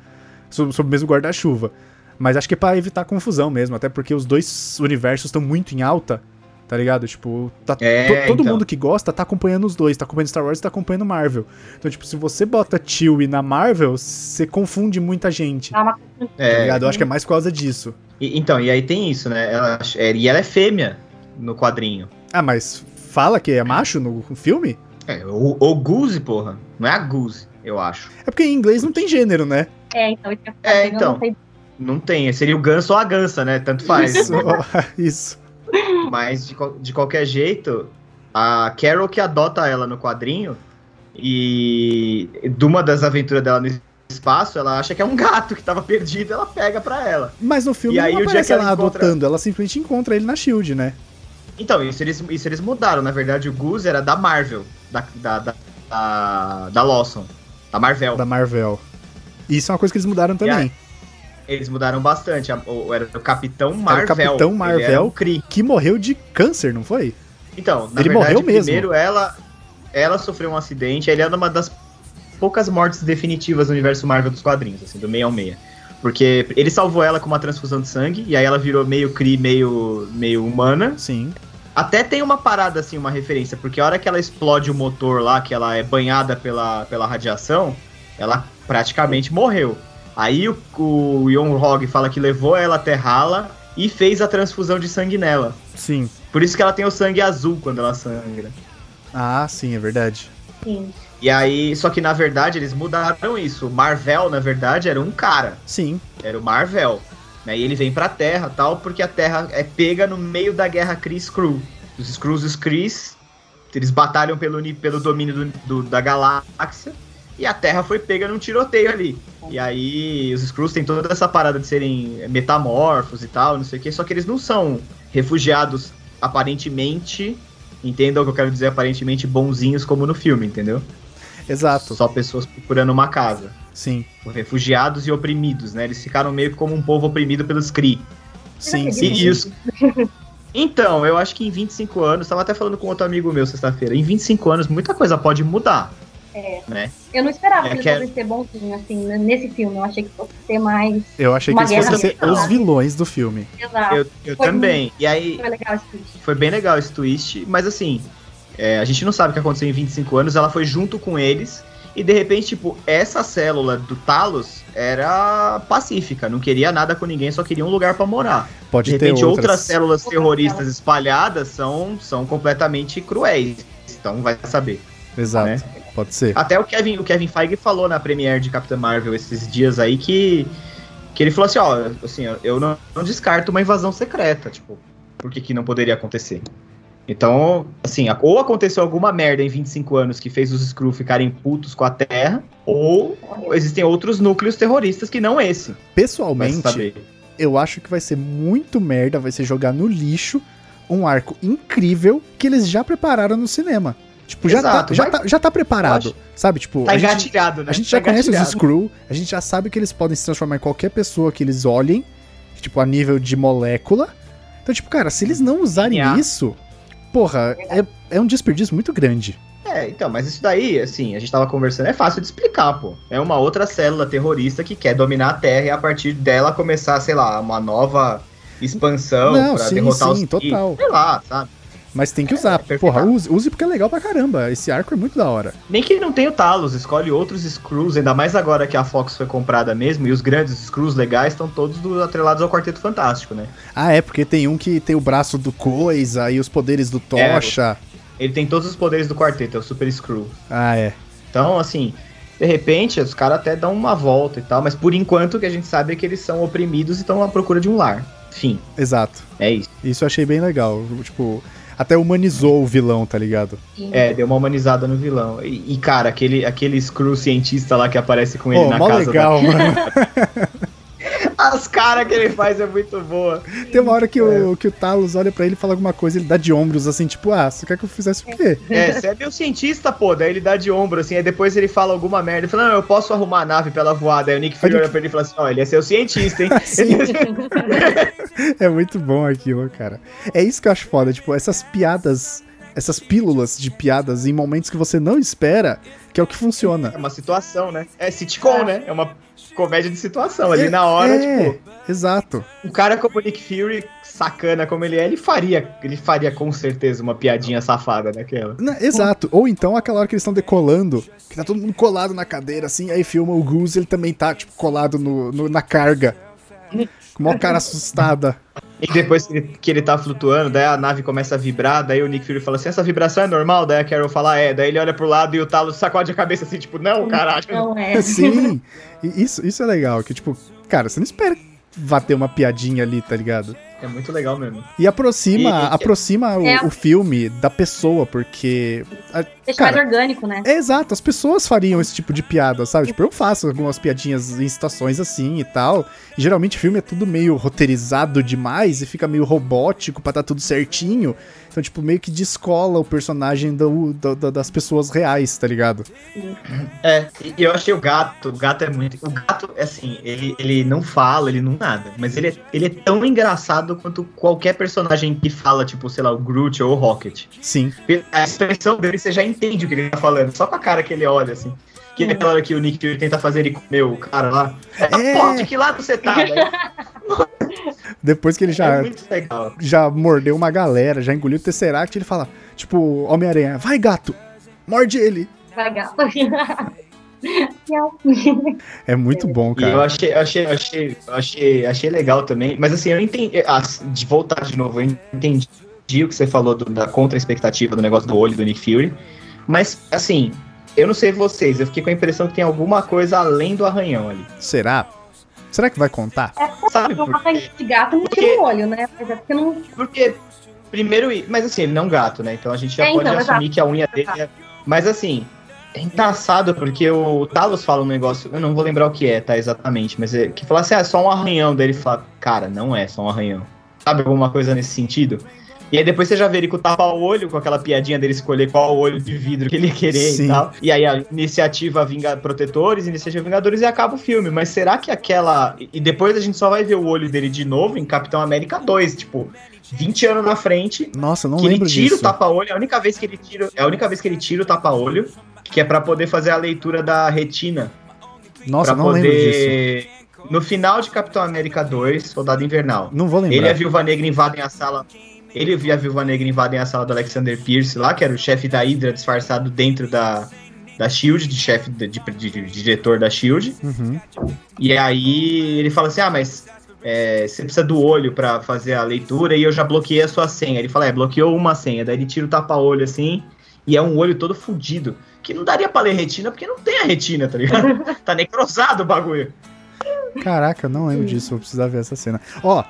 sob, sob o mesmo guarda-chuva. Mas acho que é pra evitar confusão mesmo, até porque os dois universos estão muito em alta tá ligado? Tipo, tá, é, todo então. mundo que gosta tá acompanhando os dois, tá acompanhando Star Wars e tá acompanhando Marvel. Então, tipo, se você bota Chewie na Marvel, você confunde muita gente. Tá é, ligado? Eu acho que é mais por causa disso. E, então, e aí tem isso, né? Ela, é, e ela é fêmea no quadrinho. Ah, mas fala que é macho no filme? É, o, o Goose, porra. Não é a Goose, eu acho. É porque em inglês não tem gênero, né? É, então. É, então. Não tem... não tem. Seria o ganso ou a gansa, né? Tanto faz. Isso. isso. Mas de, de qualquer jeito, a Carol que adota ela no quadrinho e de uma das aventuras dela no espaço, ela acha que é um gato que tava perdido, ela pega pra ela. Mas no filme e aí, não aparece ela, ela encontra... adotando, ela simplesmente encontra ele na Shield, né? Então, isso eles, isso eles mudaram. Na verdade, o Goose era da Marvel, da, da, da da, da Lawson, da Marvel. Da Marvel. Isso é uma coisa que eles mudaram também. Eles mudaram bastante. O, era o Capitão Marvel. Era o Capitão Marvel um que morreu de câncer, não foi? Então, na ele verdade, morreu mesmo. primeiro ela, ela sofreu um acidente, ele é uma das poucas mortes definitivas no universo Marvel dos quadrinhos, assim, do meio ao meia. Porque ele salvou ela com uma transfusão de sangue, e aí ela virou meio Kree, meio, meio humana. Sim. Até tem uma parada, assim, uma referência, porque a hora que ela explode o motor lá, que ela é banhada pela, pela radiação, ela praticamente morreu. Aí o, o Yon Hog fala que levou ela até Hala e fez a transfusão de sangue nela. Sim. Por isso que ela tem o sangue azul quando ela sangra. Ah, sim, é verdade. Sim. E aí, só que na verdade eles mudaram isso. O Marvel, na verdade, era um cara. Sim. Era o Marvel. Né? E ele vem pra Terra tal, porque a Terra é pega no meio da guerra Kree-Skrull. Os Skrulls e os Krees, eles batalham pelo, pelo domínio do, do, da galáxia. E a Terra foi pega num tiroteio ali. E aí, os Skrulls têm toda essa parada de serem metamorfos e tal, não sei o que, só que eles não são refugiados aparentemente, entendam o que eu quero dizer, aparentemente bonzinhos como no filme, entendeu? Exato. Só pessoas procurando uma casa. Sim. Refugiados e oprimidos, né? Eles ficaram meio que como um povo oprimido pelos Kree. Sim, sim. E isso. Então, eu acho que em 25 anos, estava até falando com outro amigo meu sexta-feira, em 25 anos muita coisa pode mudar. É. Né? Eu não esperava é que, que ele fosse ser bonzinho, assim, nesse filme. Eu achei que fosse ser mais. Eu achei que eles fossem ser os vilões do filme. Exato. Eu, eu também. Muito, e aí. Foi legal esse twist. Foi bem legal esse twist, mas assim, é, a gente não sabe o que aconteceu em 25 anos, ela foi junto com eles. E de repente, tipo, essa célula do Talos era pacífica, não queria nada com ninguém, só queria um lugar para morar. Pode de repente, ter outras, outras células terroristas espalhadas são, são completamente cruéis. Então vai saber. Exato. Né? Pode ser. Até o Kevin, o Kevin Feige falou na premiere de Capitã Marvel esses dias aí que que ele falou assim, ó, assim, eu não, não descarto uma invasão secreta, tipo, por que que não poderia acontecer? Então, assim, ou aconteceu alguma merda em 25 anos que fez os Skrull ficarem putos com a Terra, ou existem outros núcleos terroristas que não esse. Pessoalmente, eu acho que vai ser muito merda, vai ser jogar no lixo um arco incrível que eles já prepararam no cinema. Tipo, já, tá, já, tá, já tá preparado, sabe? Tipo, tá engatilhado, né? A gente tá já conhece os Skrull, a gente já sabe que eles podem se transformar em qualquer pessoa que eles olhem, tipo, a nível de molécula. Então, tipo, cara, se eles não usarem isso, porra, é, é um desperdício muito grande. É, então, mas isso daí, assim, a gente tava conversando, é fácil de explicar, pô. É uma outra célula terrorista que quer dominar a Terra e a partir dela começar, sei lá, uma nova expansão Não, pra sim, derrotar sim, os total. Sei lá, sabe? Mas tem que usar. É, Porra, use, use porque é legal pra caramba. Esse arco é muito da hora. Nem que ele não tenha o Talos, escolhe outros Screws, ainda mais agora que a Fox foi comprada mesmo, e os grandes Screws legais estão todos do, atrelados ao Quarteto Fantástico, né? Ah, é, porque tem um que tem o braço do Coisa e os poderes do Tocha. É, ele tem todos os poderes do quarteto, é o Super Screw. Ah, é. Então, assim, de repente, os caras até dão uma volta e tal, mas por enquanto o que a gente sabe é que eles são oprimidos e estão à procura de um lar. Fim. Exato. É isso. Isso eu achei bem legal. Tipo, até humanizou o vilão, tá ligado? É, deu uma humanizada no vilão. E, e cara, aquele, aquele Screw cientista lá que aparece com ele oh, na casa legal, da... mano. As caras que ele faz é muito boa. Tem uma hora que, é. o, que o Talos olha para ele e fala alguma coisa, ele dá de ombros, assim, tipo, ah, você quer que eu fizesse o quê? É, você é meu cientista, pô, daí ele dá de ombro, assim, aí depois ele fala alguma merda, ele fala, não, eu posso arrumar a nave pra ela voar, daí o Nick Fury olha pra ele e fala assim, ó, oh, ele é seu cientista, hein? é muito bom aquilo, cara. É isso que eu acho foda, tipo, essas piadas essas pílulas de piadas em momentos que você não espera, que é o que funciona. É uma situação, né? É sitcom, né? É uma comédia de situação. Ali é, na hora, é, tipo. Exato. Um cara como o Nick Fury, sacana como ele é, ele faria, ele faria com certeza uma piadinha safada daquela. exato. Ou então aquela hora que eles estão decolando, que tá todo mundo colado na cadeira, assim, aí filma o Goose, ele também tá, tipo, colado no, no na carga. Com uma cara assustada. E depois que ele, que ele tá flutuando, daí a nave começa a vibrar, daí o Nick Fury fala assim, essa vibração é normal? Daí a Carol fala, é. Daí ele olha pro lado e o Talos sacode a cabeça assim, tipo, não, caralho. Não é. Sim, isso, isso é legal, que tipo, cara, você não espera vá ter uma piadinha ali, tá ligado? É muito legal mesmo. E aproxima, e, e, aproxima é. o, o, filme da pessoa, porque. Deixa mais orgânico, né? É exato, as pessoas fariam esse tipo de piada, sabe? Tipo, eu faço algumas piadinhas em situações assim e tal. E geralmente o filme é tudo meio roteirizado demais e fica meio robótico pra tá tudo certinho. Então, tipo, meio que descola o personagem do, do, do, das pessoas reais, tá ligado? É, e eu achei o gato, o gato é muito. O gato, assim, ele, ele não fala, ele não nada, mas ele é, ele é tão engraçado quanto qualquer personagem que fala, tipo, sei lá, o Groot ou o Rocket. Sim. A expressão dele, você já entende o que ele tá falando, só com a cara que ele olha, assim. Que é aquela hora que o Nick Fury tenta fazer ele comer o cara lá. É, Pô, de que lado você tá, né? Depois que ele já, É já mordeu uma galera, já engoliu o Tesseract, ele fala, tipo, Homem-Aranha, vai gato, morde ele. Vai, gato. É muito bom, E eu cara. achei, achei, achei, achei, achei legal também. Mas assim, eu entendi. ah, de voltar de novo, eu entendi o que você falou do- da contra-expectativa do negócio do olho do Nick Fury. Mas, assim, eu não sei vocês, eu fiquei com a impressão que tem alguma coisa além do arranhão ali. Será? Será que vai contar? Sabe? Não Porque, mata de gato não porque- tira o olho, né? Mas é porque não. porque primeiro. Mas assim, ele não é um gato, né? Então a gente já É, pode então, assumir exato. que a unha dele é. Mas assim. É engraçado porque o Talos fala um negócio, eu não vou lembrar o que é, tá, exatamente, mas é, que fala assim, ah, é só um arranhão dele fala, cara, não é só um arranhão. Sabe alguma coisa nesse sentido? E aí depois você já vê ele com o tapa-olho, com aquela piadinha dele escolher qual olho de vidro que ele querer Sim. e tal. E aí a iniciativa Vinga Protetores, iniciativa Vingadores e acaba o filme. Mas será que aquela. E depois a gente só vai ver o olho dele de novo em Capitão América 2, tipo, 20 anos na frente. Nossa, não que ele lembro tira disso. o tapa-olho, é a única vez que ele tira. É a única vez que ele tira o tapa-olho, que é pra poder fazer a leitura da retina. Nossa, não lembro disso. poder. No final de Capitão América 2, Soldado Invernal. Não vou Ele e a lembrar. Viúva Negra invadem a sala. Ele e a Viúva Negra invadem a sala do Alexander Pierce lá, que era o chefe da Hydra disfarçado dentro da, da Shield, de chefe de, de- de- de diretor da Shield. Uhum. E aí ele fala assim: Ah, mas é, você precisa do olho pra fazer a leitura e eu já bloqueei a sua senha. Ele fala: É, bloqueou uma senha. Daí ele tira o tapa-olho assim. E é um olho todo fudido. Que não daria pra ler retina, porque não tem a retina, tá ligado? tá necrosado o bagulho. Caraca, não lembro disso, vou precisar ver essa cena. Ó,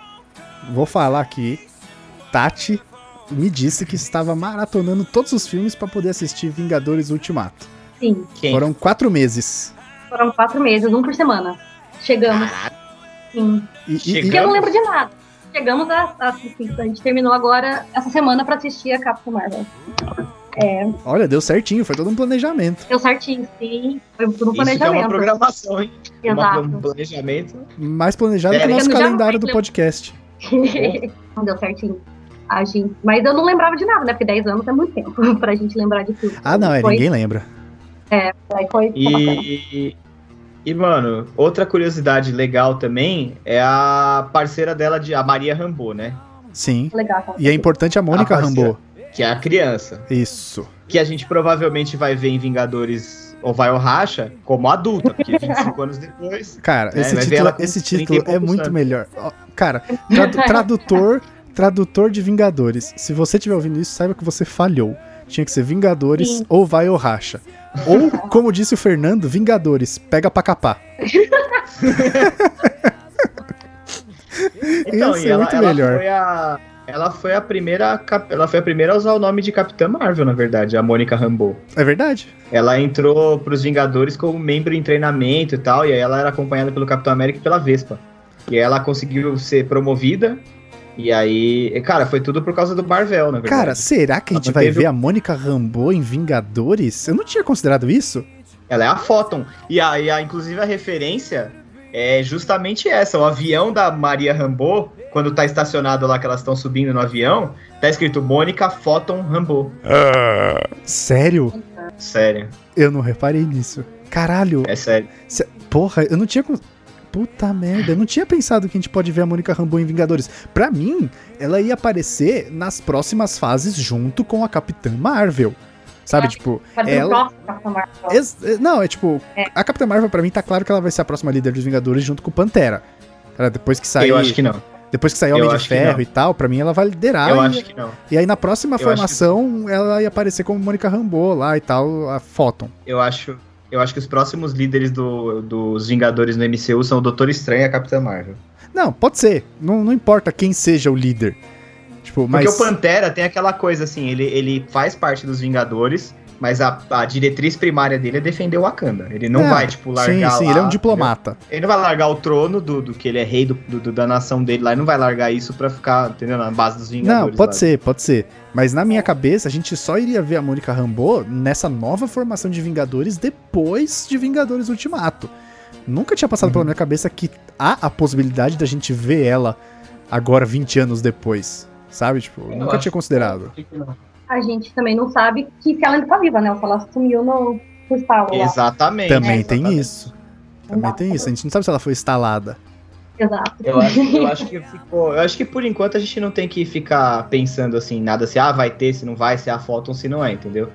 vou falar aqui. Tati me disse que estava maratonando todos os filmes pra poder assistir Vingadores Ultimato. Sim, Quem? Foram quatro meses. foram quatro meses, um por semana. Chegamos, Caralho, sim. E, Chega- Porque eu não lembro de nada. Chegamos a, a, assistir- a gente terminou agora essa semana pra assistir a Capitã Marvel. É, olha, deu certinho, foi todo um planejamento. deu certinho, sim. Foi tudo um Isso que é uma planejamento. programação, hein? Uma- Exato. um planejamento. Mais planejado É, que o nosso calendário do podcast. Não deu certinho. A gente, mas eu não lembrava de nada, né? Porque 10 anos é muito tempo pra gente lembrar de tudo. Ah, não, é, foi, ninguém lembra. Aí foi, foi. E, e, mano, outra curiosidade legal também é a parceira dela, de, a Maria Rambo, né? Sim. legal. E é importante a Mônica A parceira. Rambo. Que é a criança. Isso. Que a gente provavelmente vai ver em Vingadores ou vai ao racha como adulta, porque 25 anos depois. Cara, É, esse vai ver título, esse 30 título é muito anos. melhor. Cara, tradu- tradutor, tradutor de Vingadores. Se você estiver ouvindo isso, saiba que você falhou. Tinha que ser Vingadores Sim. ou vai ou racha. Ou, como disse o Fernando, Vingadores, pega pra capar. Então, Isso e é ela, muito ela melhor. foi a. Ela foi a primeira. Ela foi a primeira a usar o nome de Capitã Marvel, na verdade, a Mônica Rambeau. É verdade? Ela entrou pros Vingadores como membro em treinamento e tal, e aí ela era acompanhada pelo Capitão América e pela Vespa. E aí ela conseguiu ser promovida, e aí. Cara, foi tudo por causa do Marvel, na verdade. Cara, será que a gente Ela vai teve- ver a Mônica Rambeau em Vingadores? Eu não tinha considerado isso. Ela é a Photon. E a, e a- inclusive a referência é justamente essa. O avião da Maria Rambeau, quando tá estacionado lá que elas estão subindo no avião, tá escrito Mônica Photon Rambeau. Sério? Sério, Eu não reparei nisso. Caralho. é sério. Porra, eu não tinha. Puta merda, eu não tinha pensado que a gente pode ver a Mônica Rambeau em Vingadores. Pra mim, ela ia aparecer nas próximas fases junto com a Capitã Marvel. Sabe, É. tipo, ela. eh, Não, é tipo, É. a Capitã Marvel pra mim tá claro que ela vai ser a próxima líder dos Vingadores junto com o Pantera. Cara, depois que sair, Eu acho que não. depois que sair Homem de Ferro e tal, pra mim ela vai liderar. eu e, acho que não. e aí na próxima eu formação ela ia aparecer como Mônica Rambeau lá e tal, a Photon. Eu acho, eu acho que os próximos líderes do- dos Vingadores no MCU são o Doutor Estranho e a Capitã Marvel. Não, pode ser. Não, não importa quem seja o líder. Tipo, Porque mas o Pantera tem aquela coisa assim, ele, ele faz parte dos Vingadores, mas a, a diretriz primária dele é defender o Wakanda. Ele não é, vai, tipo, largar. Sim, sim, lá, ele é um diplomata. Entendeu? Ele não vai largar o trono do, do que ele é rei do, do, da nação dele lá, ele não vai largar isso pra ficar, entendeu? Na base dos Vingadores. Não, pode lá. ser, pode ser. Mas na minha cabeça, a gente só iria ver a Mônica Rambeau nessa nova formação de Vingadores depois de Vingadores Ultimato. Nunca tinha passado uhum. pela minha cabeça que há a possibilidade da gente ver ela agora, 20 anos depois. Sabe? Tipo, eu nunca tinha considerado. Que a gente também não sabe que se ela ainda tá viva, né? Se ela sumiu no, no estalo. Exatamente. Também é, tem exatamente. isso. Também tem isso. A gente não sabe se ela foi instalada. Exato. Eu acho, eu acho que ficou. Eu acho que por enquanto a gente não tem que ficar pensando assim, nada se ah, vai ter, se não vai, se é a Photon, se não é, entendeu?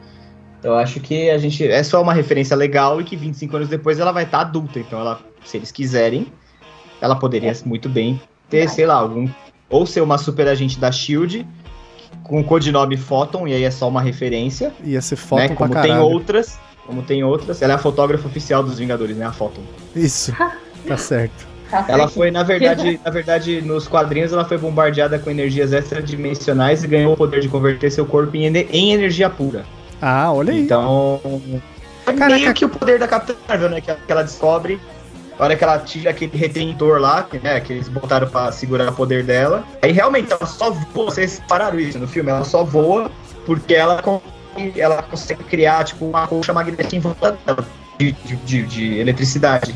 Eu acho que a gente. É só uma referência legal e que 25 anos depois ela vai estar tá adulta. Então ela, se eles quiserem, ela poderia é. muito bem ter, sei lá, algum. Ou ser uma super agente da Shield com o codinome Photon, e aí é só uma referência. Ia ser Photon né? Como tem outras. Como tem outras. Ela é a fotógrafa oficial dos Vingadores, né? A Photon. Isso. tá certo. Tá ela foi, na verdade, na verdade, nos quadrinhos ela foi bombardeada com energias extradimensionais e ganhou o poder de converter seu corpo em, em energia pura. Ah, olha aí. Então. É meio que o poder da Capitã Marvel, né? Que ela descobre a hora que ela tira aquele retentor lá, né, que eles botaram pra segurar o poder dela. Aí realmente ela só voa, vocês pararam isso no filme, ela só voa porque ela, ela consegue criar, tipo, uma colcha magnética em volta dela, de, de, de, de eletricidade.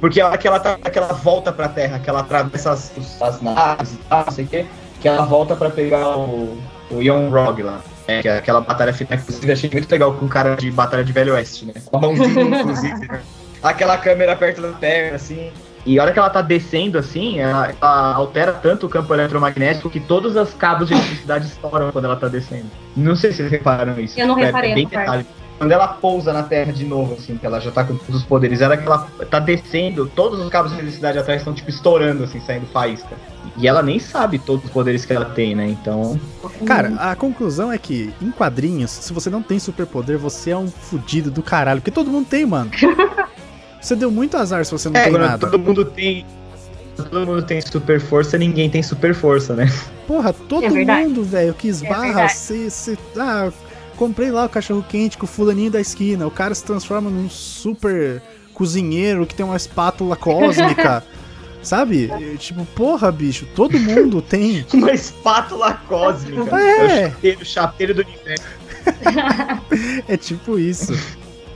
Porque a hora que ela, tá, que ela volta pra Terra, que ela atravessa as, as naves e tal, não sei o quê, que ela volta pra pegar o, o Young Rog lá. É, que é aquela batalha final, inclusive achei muito legal com cara de batalha de Velho Oeste, né? Com a mãozinha, inclusive, né? Aquela câmera perto da perna, assim. E a hora que ela tá descendo assim, ela, ela, altera tanto o campo eletromagnético que todos os cabos de eletricidade estouram quando ela tá descendo. Não sei se vocês repararam isso. Eu não é, reparei. É bem detalhe. Quando ela pousa na Terra de novo, assim, que ela já tá com todos os poderes, ela que ela tá descendo, todos os cabos de eletricidade atrás estão, tipo, estourando, assim, saindo faísca. E ela nem sabe todos os poderes que ela tem, né? Então. Cara, a conclusão é que, em quadrinhos, se você não tem superpoder, você é um fudido do caralho. Porque todo mundo tem, mano. Você deu muito azar se você não é, tem nada. Todo mundo tem. Todo mundo tem super força, ninguém tem super força, né? Porra, todo é mundo, velho, que esbarra, você. É ah, comprei lá o cachorro quente com o fulaninho da esquina. O cara se transforma num super cozinheiro que tem uma espátula cósmica. Sabe? Tipo, porra, bicho, todo mundo tem. Uma espátula cósmica. É. é o chapeiro, chapeiro do universo. é tipo isso.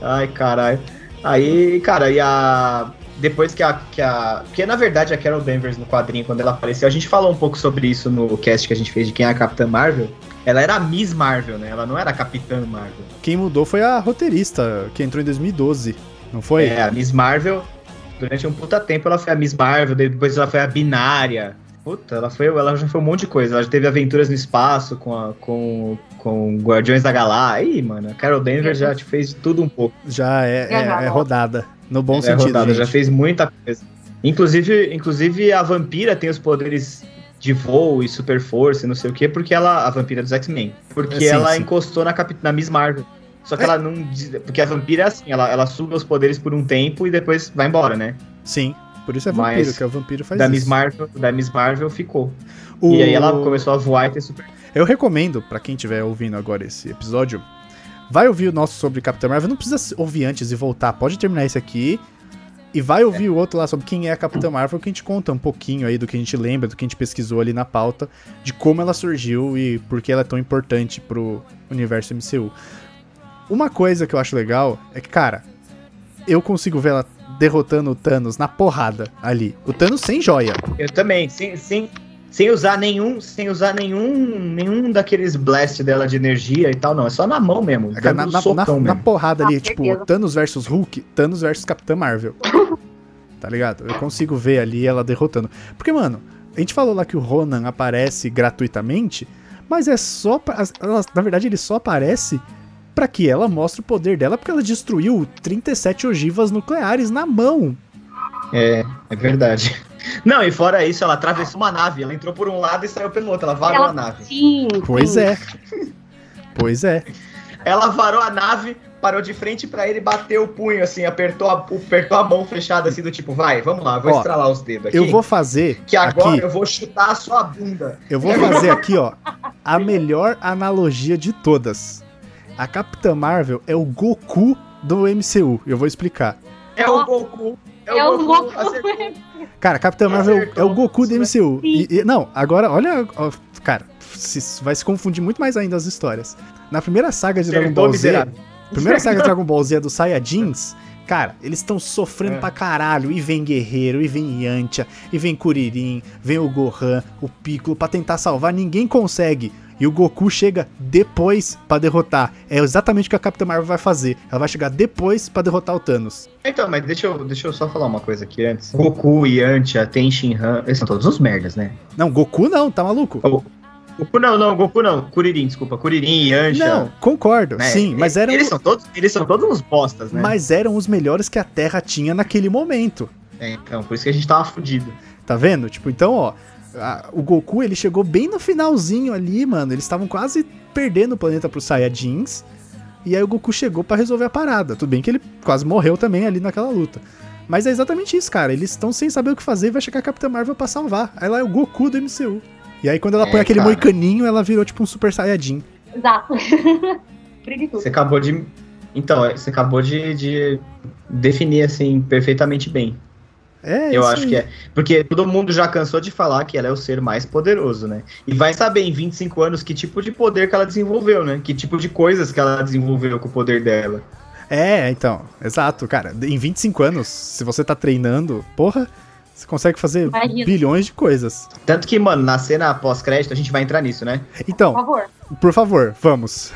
Ai, caralho. Aí, cara, e a. Depois que a, que a. Porque na verdade a Carol Danvers no quadrinho, quando ela apareceu, a gente falou um pouco sobre isso no cast que a gente fez de quem é a Capitã Marvel. Ela era a Miss Marvel, né? Ela não era a Capitã Marvel. Quem mudou foi a roteirista, que entrou em 2012, não foi? É, a Miss Marvel. Durante um puta tempo ela foi a Miss Marvel, depois ela foi a Binária. Puta, ela foi, ela já foi um monte de coisa. Ela já teve aventuras no espaço com, a, com, com Guardiões da Galáxia. Aí, mano, a Carol Denver já te fez tudo um pouco. Já é, é, é rodada. No bom é sentido. Rodada, já fez muita coisa. Inclusive, inclusive, a vampira tem os poderes de voo e super força e não sei o quê, porque ela. A vampira dos X-Men. Porque é, sim, ela sim. encostou na, na Miss Marvel. Só que é. ela não. Porque a vampira é assim, ela, ela suga os poderes por um tempo e depois vai embora, né? Sim. Por isso é vampiro, Mas que é o vampiro faz da isso. Miss Marvel, da Miss Marvel ficou. O... E aí ela começou a voar e ter super. Eu recomendo, para quem estiver ouvindo agora esse episódio, vai ouvir o nosso sobre Capitã Marvel. Não precisa ouvir antes e voltar. Pode terminar esse aqui. E vai ouvir é. o outro lá sobre quem é a Capitã Marvel, que a gente conta um pouquinho aí do que a gente lembra, do que a gente pesquisou ali na pauta, de como ela surgiu e por que ela é tão importante pro universo MCU. Uma coisa que eu acho legal é que, cara, eu consigo ver ela derrotando o Thanos na porrada ali. O Thanos sem joia. Eu também, sem, sem, sem usar nenhum, sem usar nenhum, nenhum daqueles blast dela de energia e tal, não. É só na mão mesmo. É, na, na, na, mesmo. na, porrada ali, ah, tipo, certeza. Thanos versus Hulk, Thanos versus Capitã Marvel. tá ligado? Eu consigo ver ali ela derrotando. Porque, mano, a gente falou lá que o Ronan aparece gratuitamente, mas é só. Pra, na verdade, ele só aparece para que ela mostre o poder dela, porque ela destruiu 37 ogivas nucleares na mão. É, é verdade. Não, e fora isso, ela atravessou uma nave, ela entrou por um lado e saiu pelo outro, ela varou ela, a nave. Sim. Pois sim. é. Pois é. Ela varou a nave, parou de frente para ele, bateu o punho, assim, apertou a, apertou a mão fechada, assim, do tipo, vai, vamos lá, vou ó, estralar os dedos aqui. Eu vou fazer. Que agora aqui, eu vou chutar a sua bunda. Eu vou fazer aqui, ó, a melhor analogia de todas A Capitã Marvel é o Goku do MCU. Eu vou explicar. É o Goku. É, é o Goku. Goku. Cara, Capitã Marvel Acertou. é o Goku do MCU. E, e, não, agora, olha. Ó, cara, se, vai se confundir muito mais ainda as histórias. Na primeira saga de Dragon Ball Z. Primeira saga de Dragon Ball Z é do Saiyajins. Cara, eles estão sofrendo é. pra caralho. E vem Guerreiro, e vem Yantia, e vem Kuririn, vem o Gohan, o Piccolo pra tentar salvar. Ninguém consegue. E o Goku chega depois para derrotar. É exatamente o que a Capitã Marvel vai fazer. Ela vai chegar depois para derrotar o Thanos. Então, mas deixa eu, deixa eu só falar uma coisa aqui antes. Goku, Yantia, Ten Han, eles são todos uns merdas, né? Não, Goku não, tá maluco? Oh. Goku não, não, Goku não. Kuririn, desculpa. Kuririn, Yancha. Não, concordo, né? sim, mas eram... Eles são, todos, eles são todos uns bostas, né? Mas eram os melhores que a Terra tinha naquele momento. É, então, por isso que a gente tava fudido. Tá vendo? Tipo, então, ó, a, o Goku, ele chegou bem no finalzinho ali, mano. Eles estavam quase perdendo o planeta pros Saiyajins. E aí o Goku chegou para resolver a parada. Tudo bem que ele quase morreu também ali naquela luta. Mas é exatamente isso, cara. Eles estão sem saber o que fazer e vai chegar a Capitã Marvel pra salvar. Aí lá é o Goku do MCU. E aí quando ela é, põe aquele cara. moicaninho, ela virou tipo um Super Saiyajin. Exato. você acabou de. Então, você acabou de, de definir assim perfeitamente bem. É, eu acho que é. Porque todo mundo já cansou de falar que ela é o ser mais poderoso, né? E vai saber em 25 anos que tipo de poder que ela desenvolveu, né? Que tipo de coisas que ela desenvolveu com o poder dela. É, então, exato, cara. Em 25 anos, se você tá treinando, porra, você consegue fazer Imagina. bilhões de coisas. Tanto que, mano, na cena pós-crédito a gente vai entrar nisso, né? Então, por favor, por favor vamos.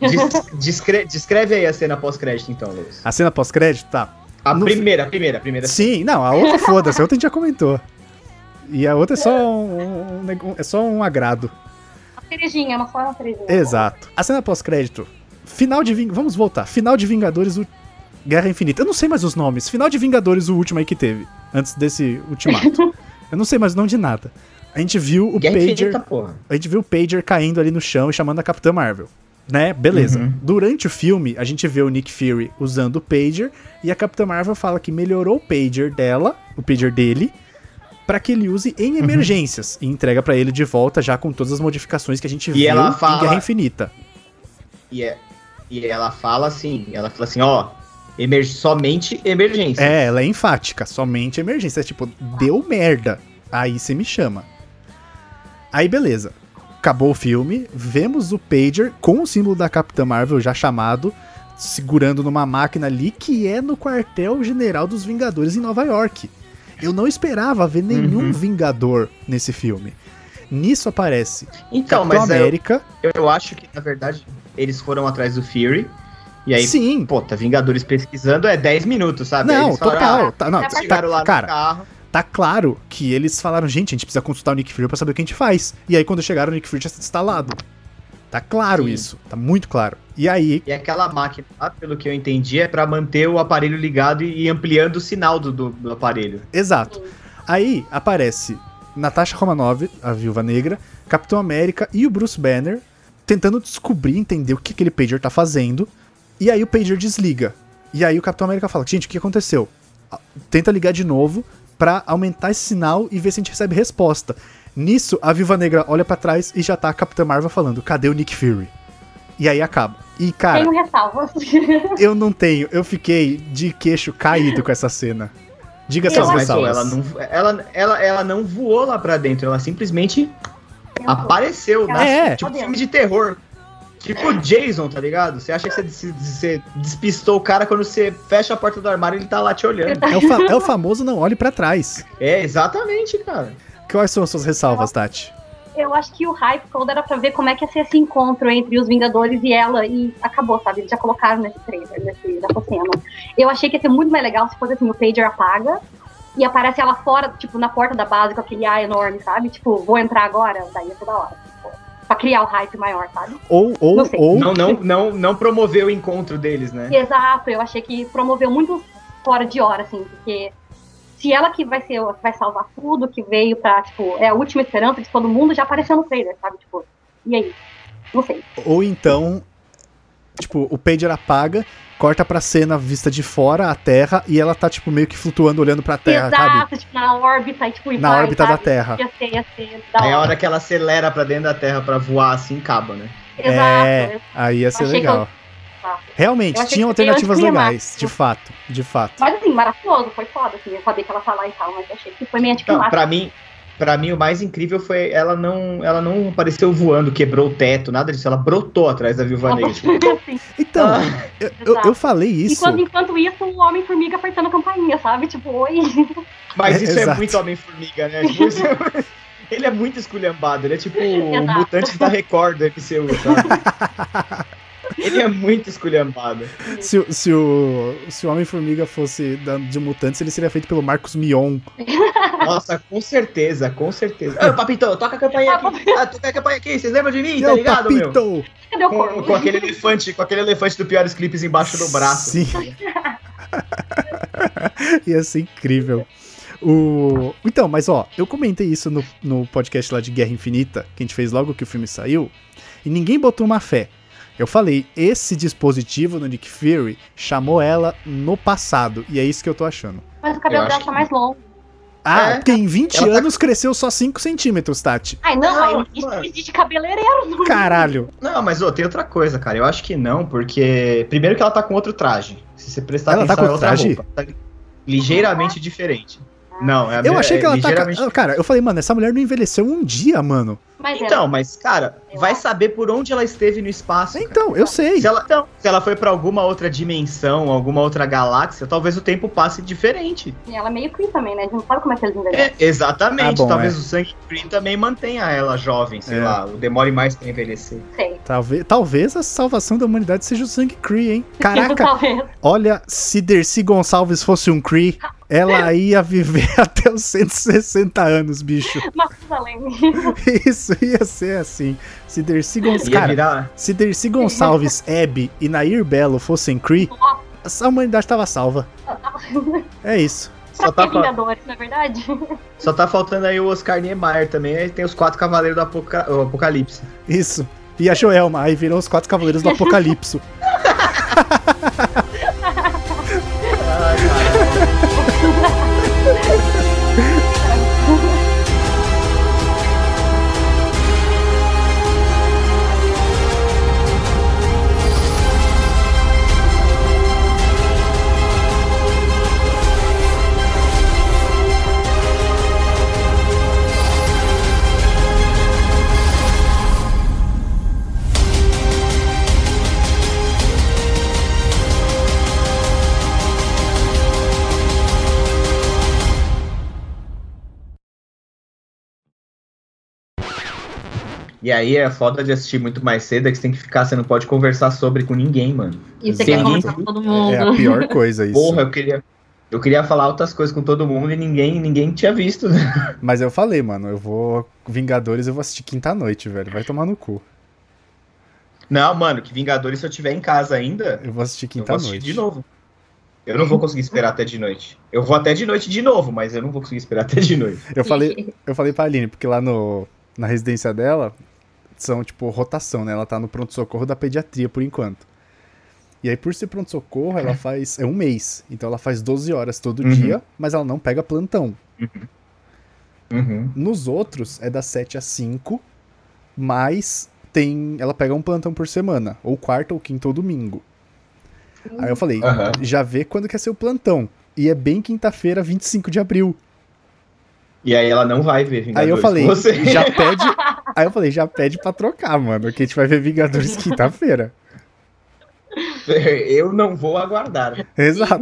Des descre descreve aí a cena pós-crédito, então, Luiz. A cena pós-crédito, tá. A no... primeira, a primeira, a primeira. Sim, não, a outra foda-se, a outra a gente já comentou. E a outra é só um, um é só um agrado. Uma cerejinha, uma só uma cerejinha. Exato. A cena pós-crédito. Final de Ving... Vamos voltar. Final de Vingadores, o Guerra Infinita. Eu não sei mais os nomes. Final de Vingadores, o último aí que teve. Antes desse ultimato. Eu não sei mais o nome de nada. A gente viu o Guerra Pager. Infinita, porra. A gente viu o Pager caindo ali no chão e chamando a Capitã Marvel né? Beleza. Uhum. Durante o filme, a gente vê o Nick Fury usando o pager e a Capitã Marvel fala que melhorou o pager dela, o pager dele, para que ele use em uhum. emergências uhum. e entrega para ele de volta já com todas as modificações que a gente e viu ela fala... em Guerra Infinita. E, é... e ela fala assim, ela fala assim, ó, emer... somente emergência. É, ela é enfática, somente emergência, é tipo, deu merda, aí você me chama. Aí beleza acabou o filme, vemos o Pager com o símbolo da Capitã Marvel já chamado, segurando numa máquina ali que é no quartel-general dos Vingadores em Nova York. Eu não esperava ver nenhum uhum. Vingador nesse filme. Nisso aparece então, Capitão América. Eu, eu acho que, na verdade, eles foram atrás do Fury. E aí, Sim. pô, tá Vingadores pesquisando é 10 minutos, sabe? Não, falaram, total. Ah, tá, não, tá, lá cara, no carro tá claro que eles falaram, gente, a gente precisa consultar o Nick Fury pra saber o que a gente faz. E aí, quando chegaram, o Nick Fury já está instalado. Tá claro Sim. isso, tá muito claro. E aí. E aquela máquina, pelo que eu entendi, é para manter o aparelho ligado e ampliando o sinal do, do, do aparelho. Exato. Aí aparece Natasha Romanoff, a viúva negra, Capitão América e o Bruce Banner tentando descobrir, entender o que aquele pager tá fazendo. E aí o pager desliga. E aí o Capitão América fala: Gente, o que aconteceu? Tenta ligar de novo para aumentar esse sinal e ver se a gente recebe resposta. Nisso, a Viva Negra olha para trás e já tá a Capitã Marvel falando: cadê o Nick Fury? E aí acaba. E, cara. Tenho ressalvas. eu não tenho. Eu fiquei de queixo caído com essa cena. Diga suas ressalvas. Ela não, ela, ela, ela não voou lá pra dentro, ela simplesmente apareceu. É. Tipo filme de terror. Tipo Jason, tá ligado? Você acha que você, você, despistou o cara quando você fecha a porta do armário e ele tá lá te olhando. É o, fa é o famoso não olhe para trás. É, exatamente, cara. Quais são as suas ressalvas, Tati? Eu acho que o hype todo era pra ver como é que ia ser esse encontro entre os Vingadores e ela e acabou, sabe? Eles já colocaram nesse trailer, nesse, nessa cena. Eu achei que ia ser muito mais legal se fosse assim, o Pager apaga e aparece ela fora, tipo, na porta da base com aquele A enorme, sabe? Tipo, vou entrar agora, daí é toda hora pra criar o hype maior, sabe? Ou, ou, não ou. Não, não, não, não promoveu o encontro deles, né? Exato, eu achei que promoveu muito fora de hora, assim, porque se ela que vai ser, vai salvar tudo, que veio pra, tipo, é a última esperança de todo mundo, já apareceu no trailer, sabe? Tipo, e aí? Não sei. Ou então, tipo, o pager apaga corta pra cena vista de fora, a Terra, e ela tá, tipo, meio que flutuando, olhando pra Terra, Exato, sabe? tipo, na órbita, tipo, Na vai, órbita sabe? da Terra. Ia ser, ia ser, Aí a hora que ela acelera pra dentro da Terra pra voar, assim, acaba, né? Exato. É, aí ia ser legal. Realmente, tinha alternativas legais, de fato, de fato. Mas assim, maravilhoso, foi foda, assim, eu sabia que ela falar e tal, mas achei que foi meio anticlimático. Pra mim, para mim o mais incrível foi ela não ela não apareceu voando, quebrou o teto, nada disso, ela brotou atrás da Viúva Negra. então, ah. eu, eu, eu, falei isso. Enquanto, enquanto isso, o Homem-Formiga apertando a campainha, sabe? Tipo, oi. Mas é, isso é, é muito Homem-Formiga, né? Tipo, isso, ele é muito esculhambado, ele é tipo o mutante da Record do MCU, sabe? Ele é muito esculhambado. Se, se o, se o Homem-Formiga fosse de mutantes, ele seria feito pelo Marcos Mion. Nossa, com certeza, com certeza. Ô, Papito, toca a campanha aqui. Ah, toca a campanha aqui, vocês lembram de mim, tá ligado, Papito. meu? Cadê o com, com aquele elefante, com aquele elefante do Piores Clipes embaixo do braço. Sim. Ia ser incrível. O... Então, mas ó, eu comentei isso no, no podcast lá de Guerra Infinita, que a gente fez logo que o filme saiu, e ninguém botou uma fé. Eu falei, esse dispositivo no Nick Fury chamou ela no passado, e é isso que eu tô achando. Mas o cabelo dela tá mais longo. Ah, é. porque em 20 ela tá anos tá... cresceu só 5 centímetros, Tati. Ai, não, não isso existe cabeleireiro. Não. Caralho. Não, mas oh, tem outra coisa, cara. Eu acho que não, porque. Primeiro que ela tá com outro traje. Se você prestar ela tá atenção, tá com outro traje? Roupa, tá ligeiramente diferente. Não, é a Eu achei que ela tá. Cara, eu falei, mano, essa mulher não envelheceu um dia, mano. Mas então, ela... mas, cara, vai saber por onde ela esteve no espaço. Então, cara. eu sei. Se ela, então, se ela foi para alguma outra dimensão, alguma outra galáxia, talvez o tempo passe diferente. E ela é meio Kree também, né? A gente não sabe como é que eles envelhecem. É, exatamente. Ah, bom, talvez é. o sangue Kree também mantenha ela jovem, sei é. lá, demore mais pra envelhecer. Sei. Talvez, talvez a salvação da humanidade seja o sangue Kree, hein? Caraca, olha, se Dercy Gonçalves fosse um Kree, ela ia viver até os 160 anos, bicho. Matusalém. Isso ia ser assim. Se Dercy Gonçalves. Cara, virar... se Dercy Gonçalves, Abby e Nair Belo fossem Cree, a humanidade tava salva. É isso. Só tá na é? Só tá faltando aí o Oscar Niemeyer também. Aí tem os quatro cavaleiros do Apoca... Apocalipse. Isso. E a Joelma, aí viram os quatro cavaleiros do Apocalipse. E aí é foda de assistir muito mais cedo, é que você tem que ficar, você não pode conversar sobre com ninguém, mano. E você quer conversar com todo mundo. É a pior coisa isso. Porra, eu queria. Eu queria falar outras coisas com todo mundo e ninguém, ninguém tinha visto. Mas eu falei, mano, eu vou. Vingadores eu vou assistir quinta-noite, velho. Vai tomar no cu. Não, mano, que Vingadores se eu tiver em casa ainda. Eu vou assistir quinta-noite. de novo. Eu não vou conseguir esperar até de noite. Eu vou até de noite de novo, mas eu não vou conseguir esperar até de noite. Eu falei, eu falei pra Aline, porque lá no, na residência dela, são, tipo, rotação, né? Ela tá no pronto-socorro da pediatria por enquanto. E aí, por ser pronto-socorro, ela faz. É um mês. Então ela faz 12 horas todo uhum. dia, mas ela não pega plantão. Uhum. Uhum. Nos outros, é das 7 às 5, mas tem. Ela pega um plantão por semana. Ou quarta, ou quinta, ou domingo. Aí eu falei, já vê quando quer ser o plantão. E é bem quinta-feira, 25 de abril. E aí ela não vai ver Vingadores. Aí eu falei, já pede. Aí eu falei, já pede pra trocar, mano. Que a gente vai ver Vingadores quinta-feira. Eu não vou aguardar. Exato.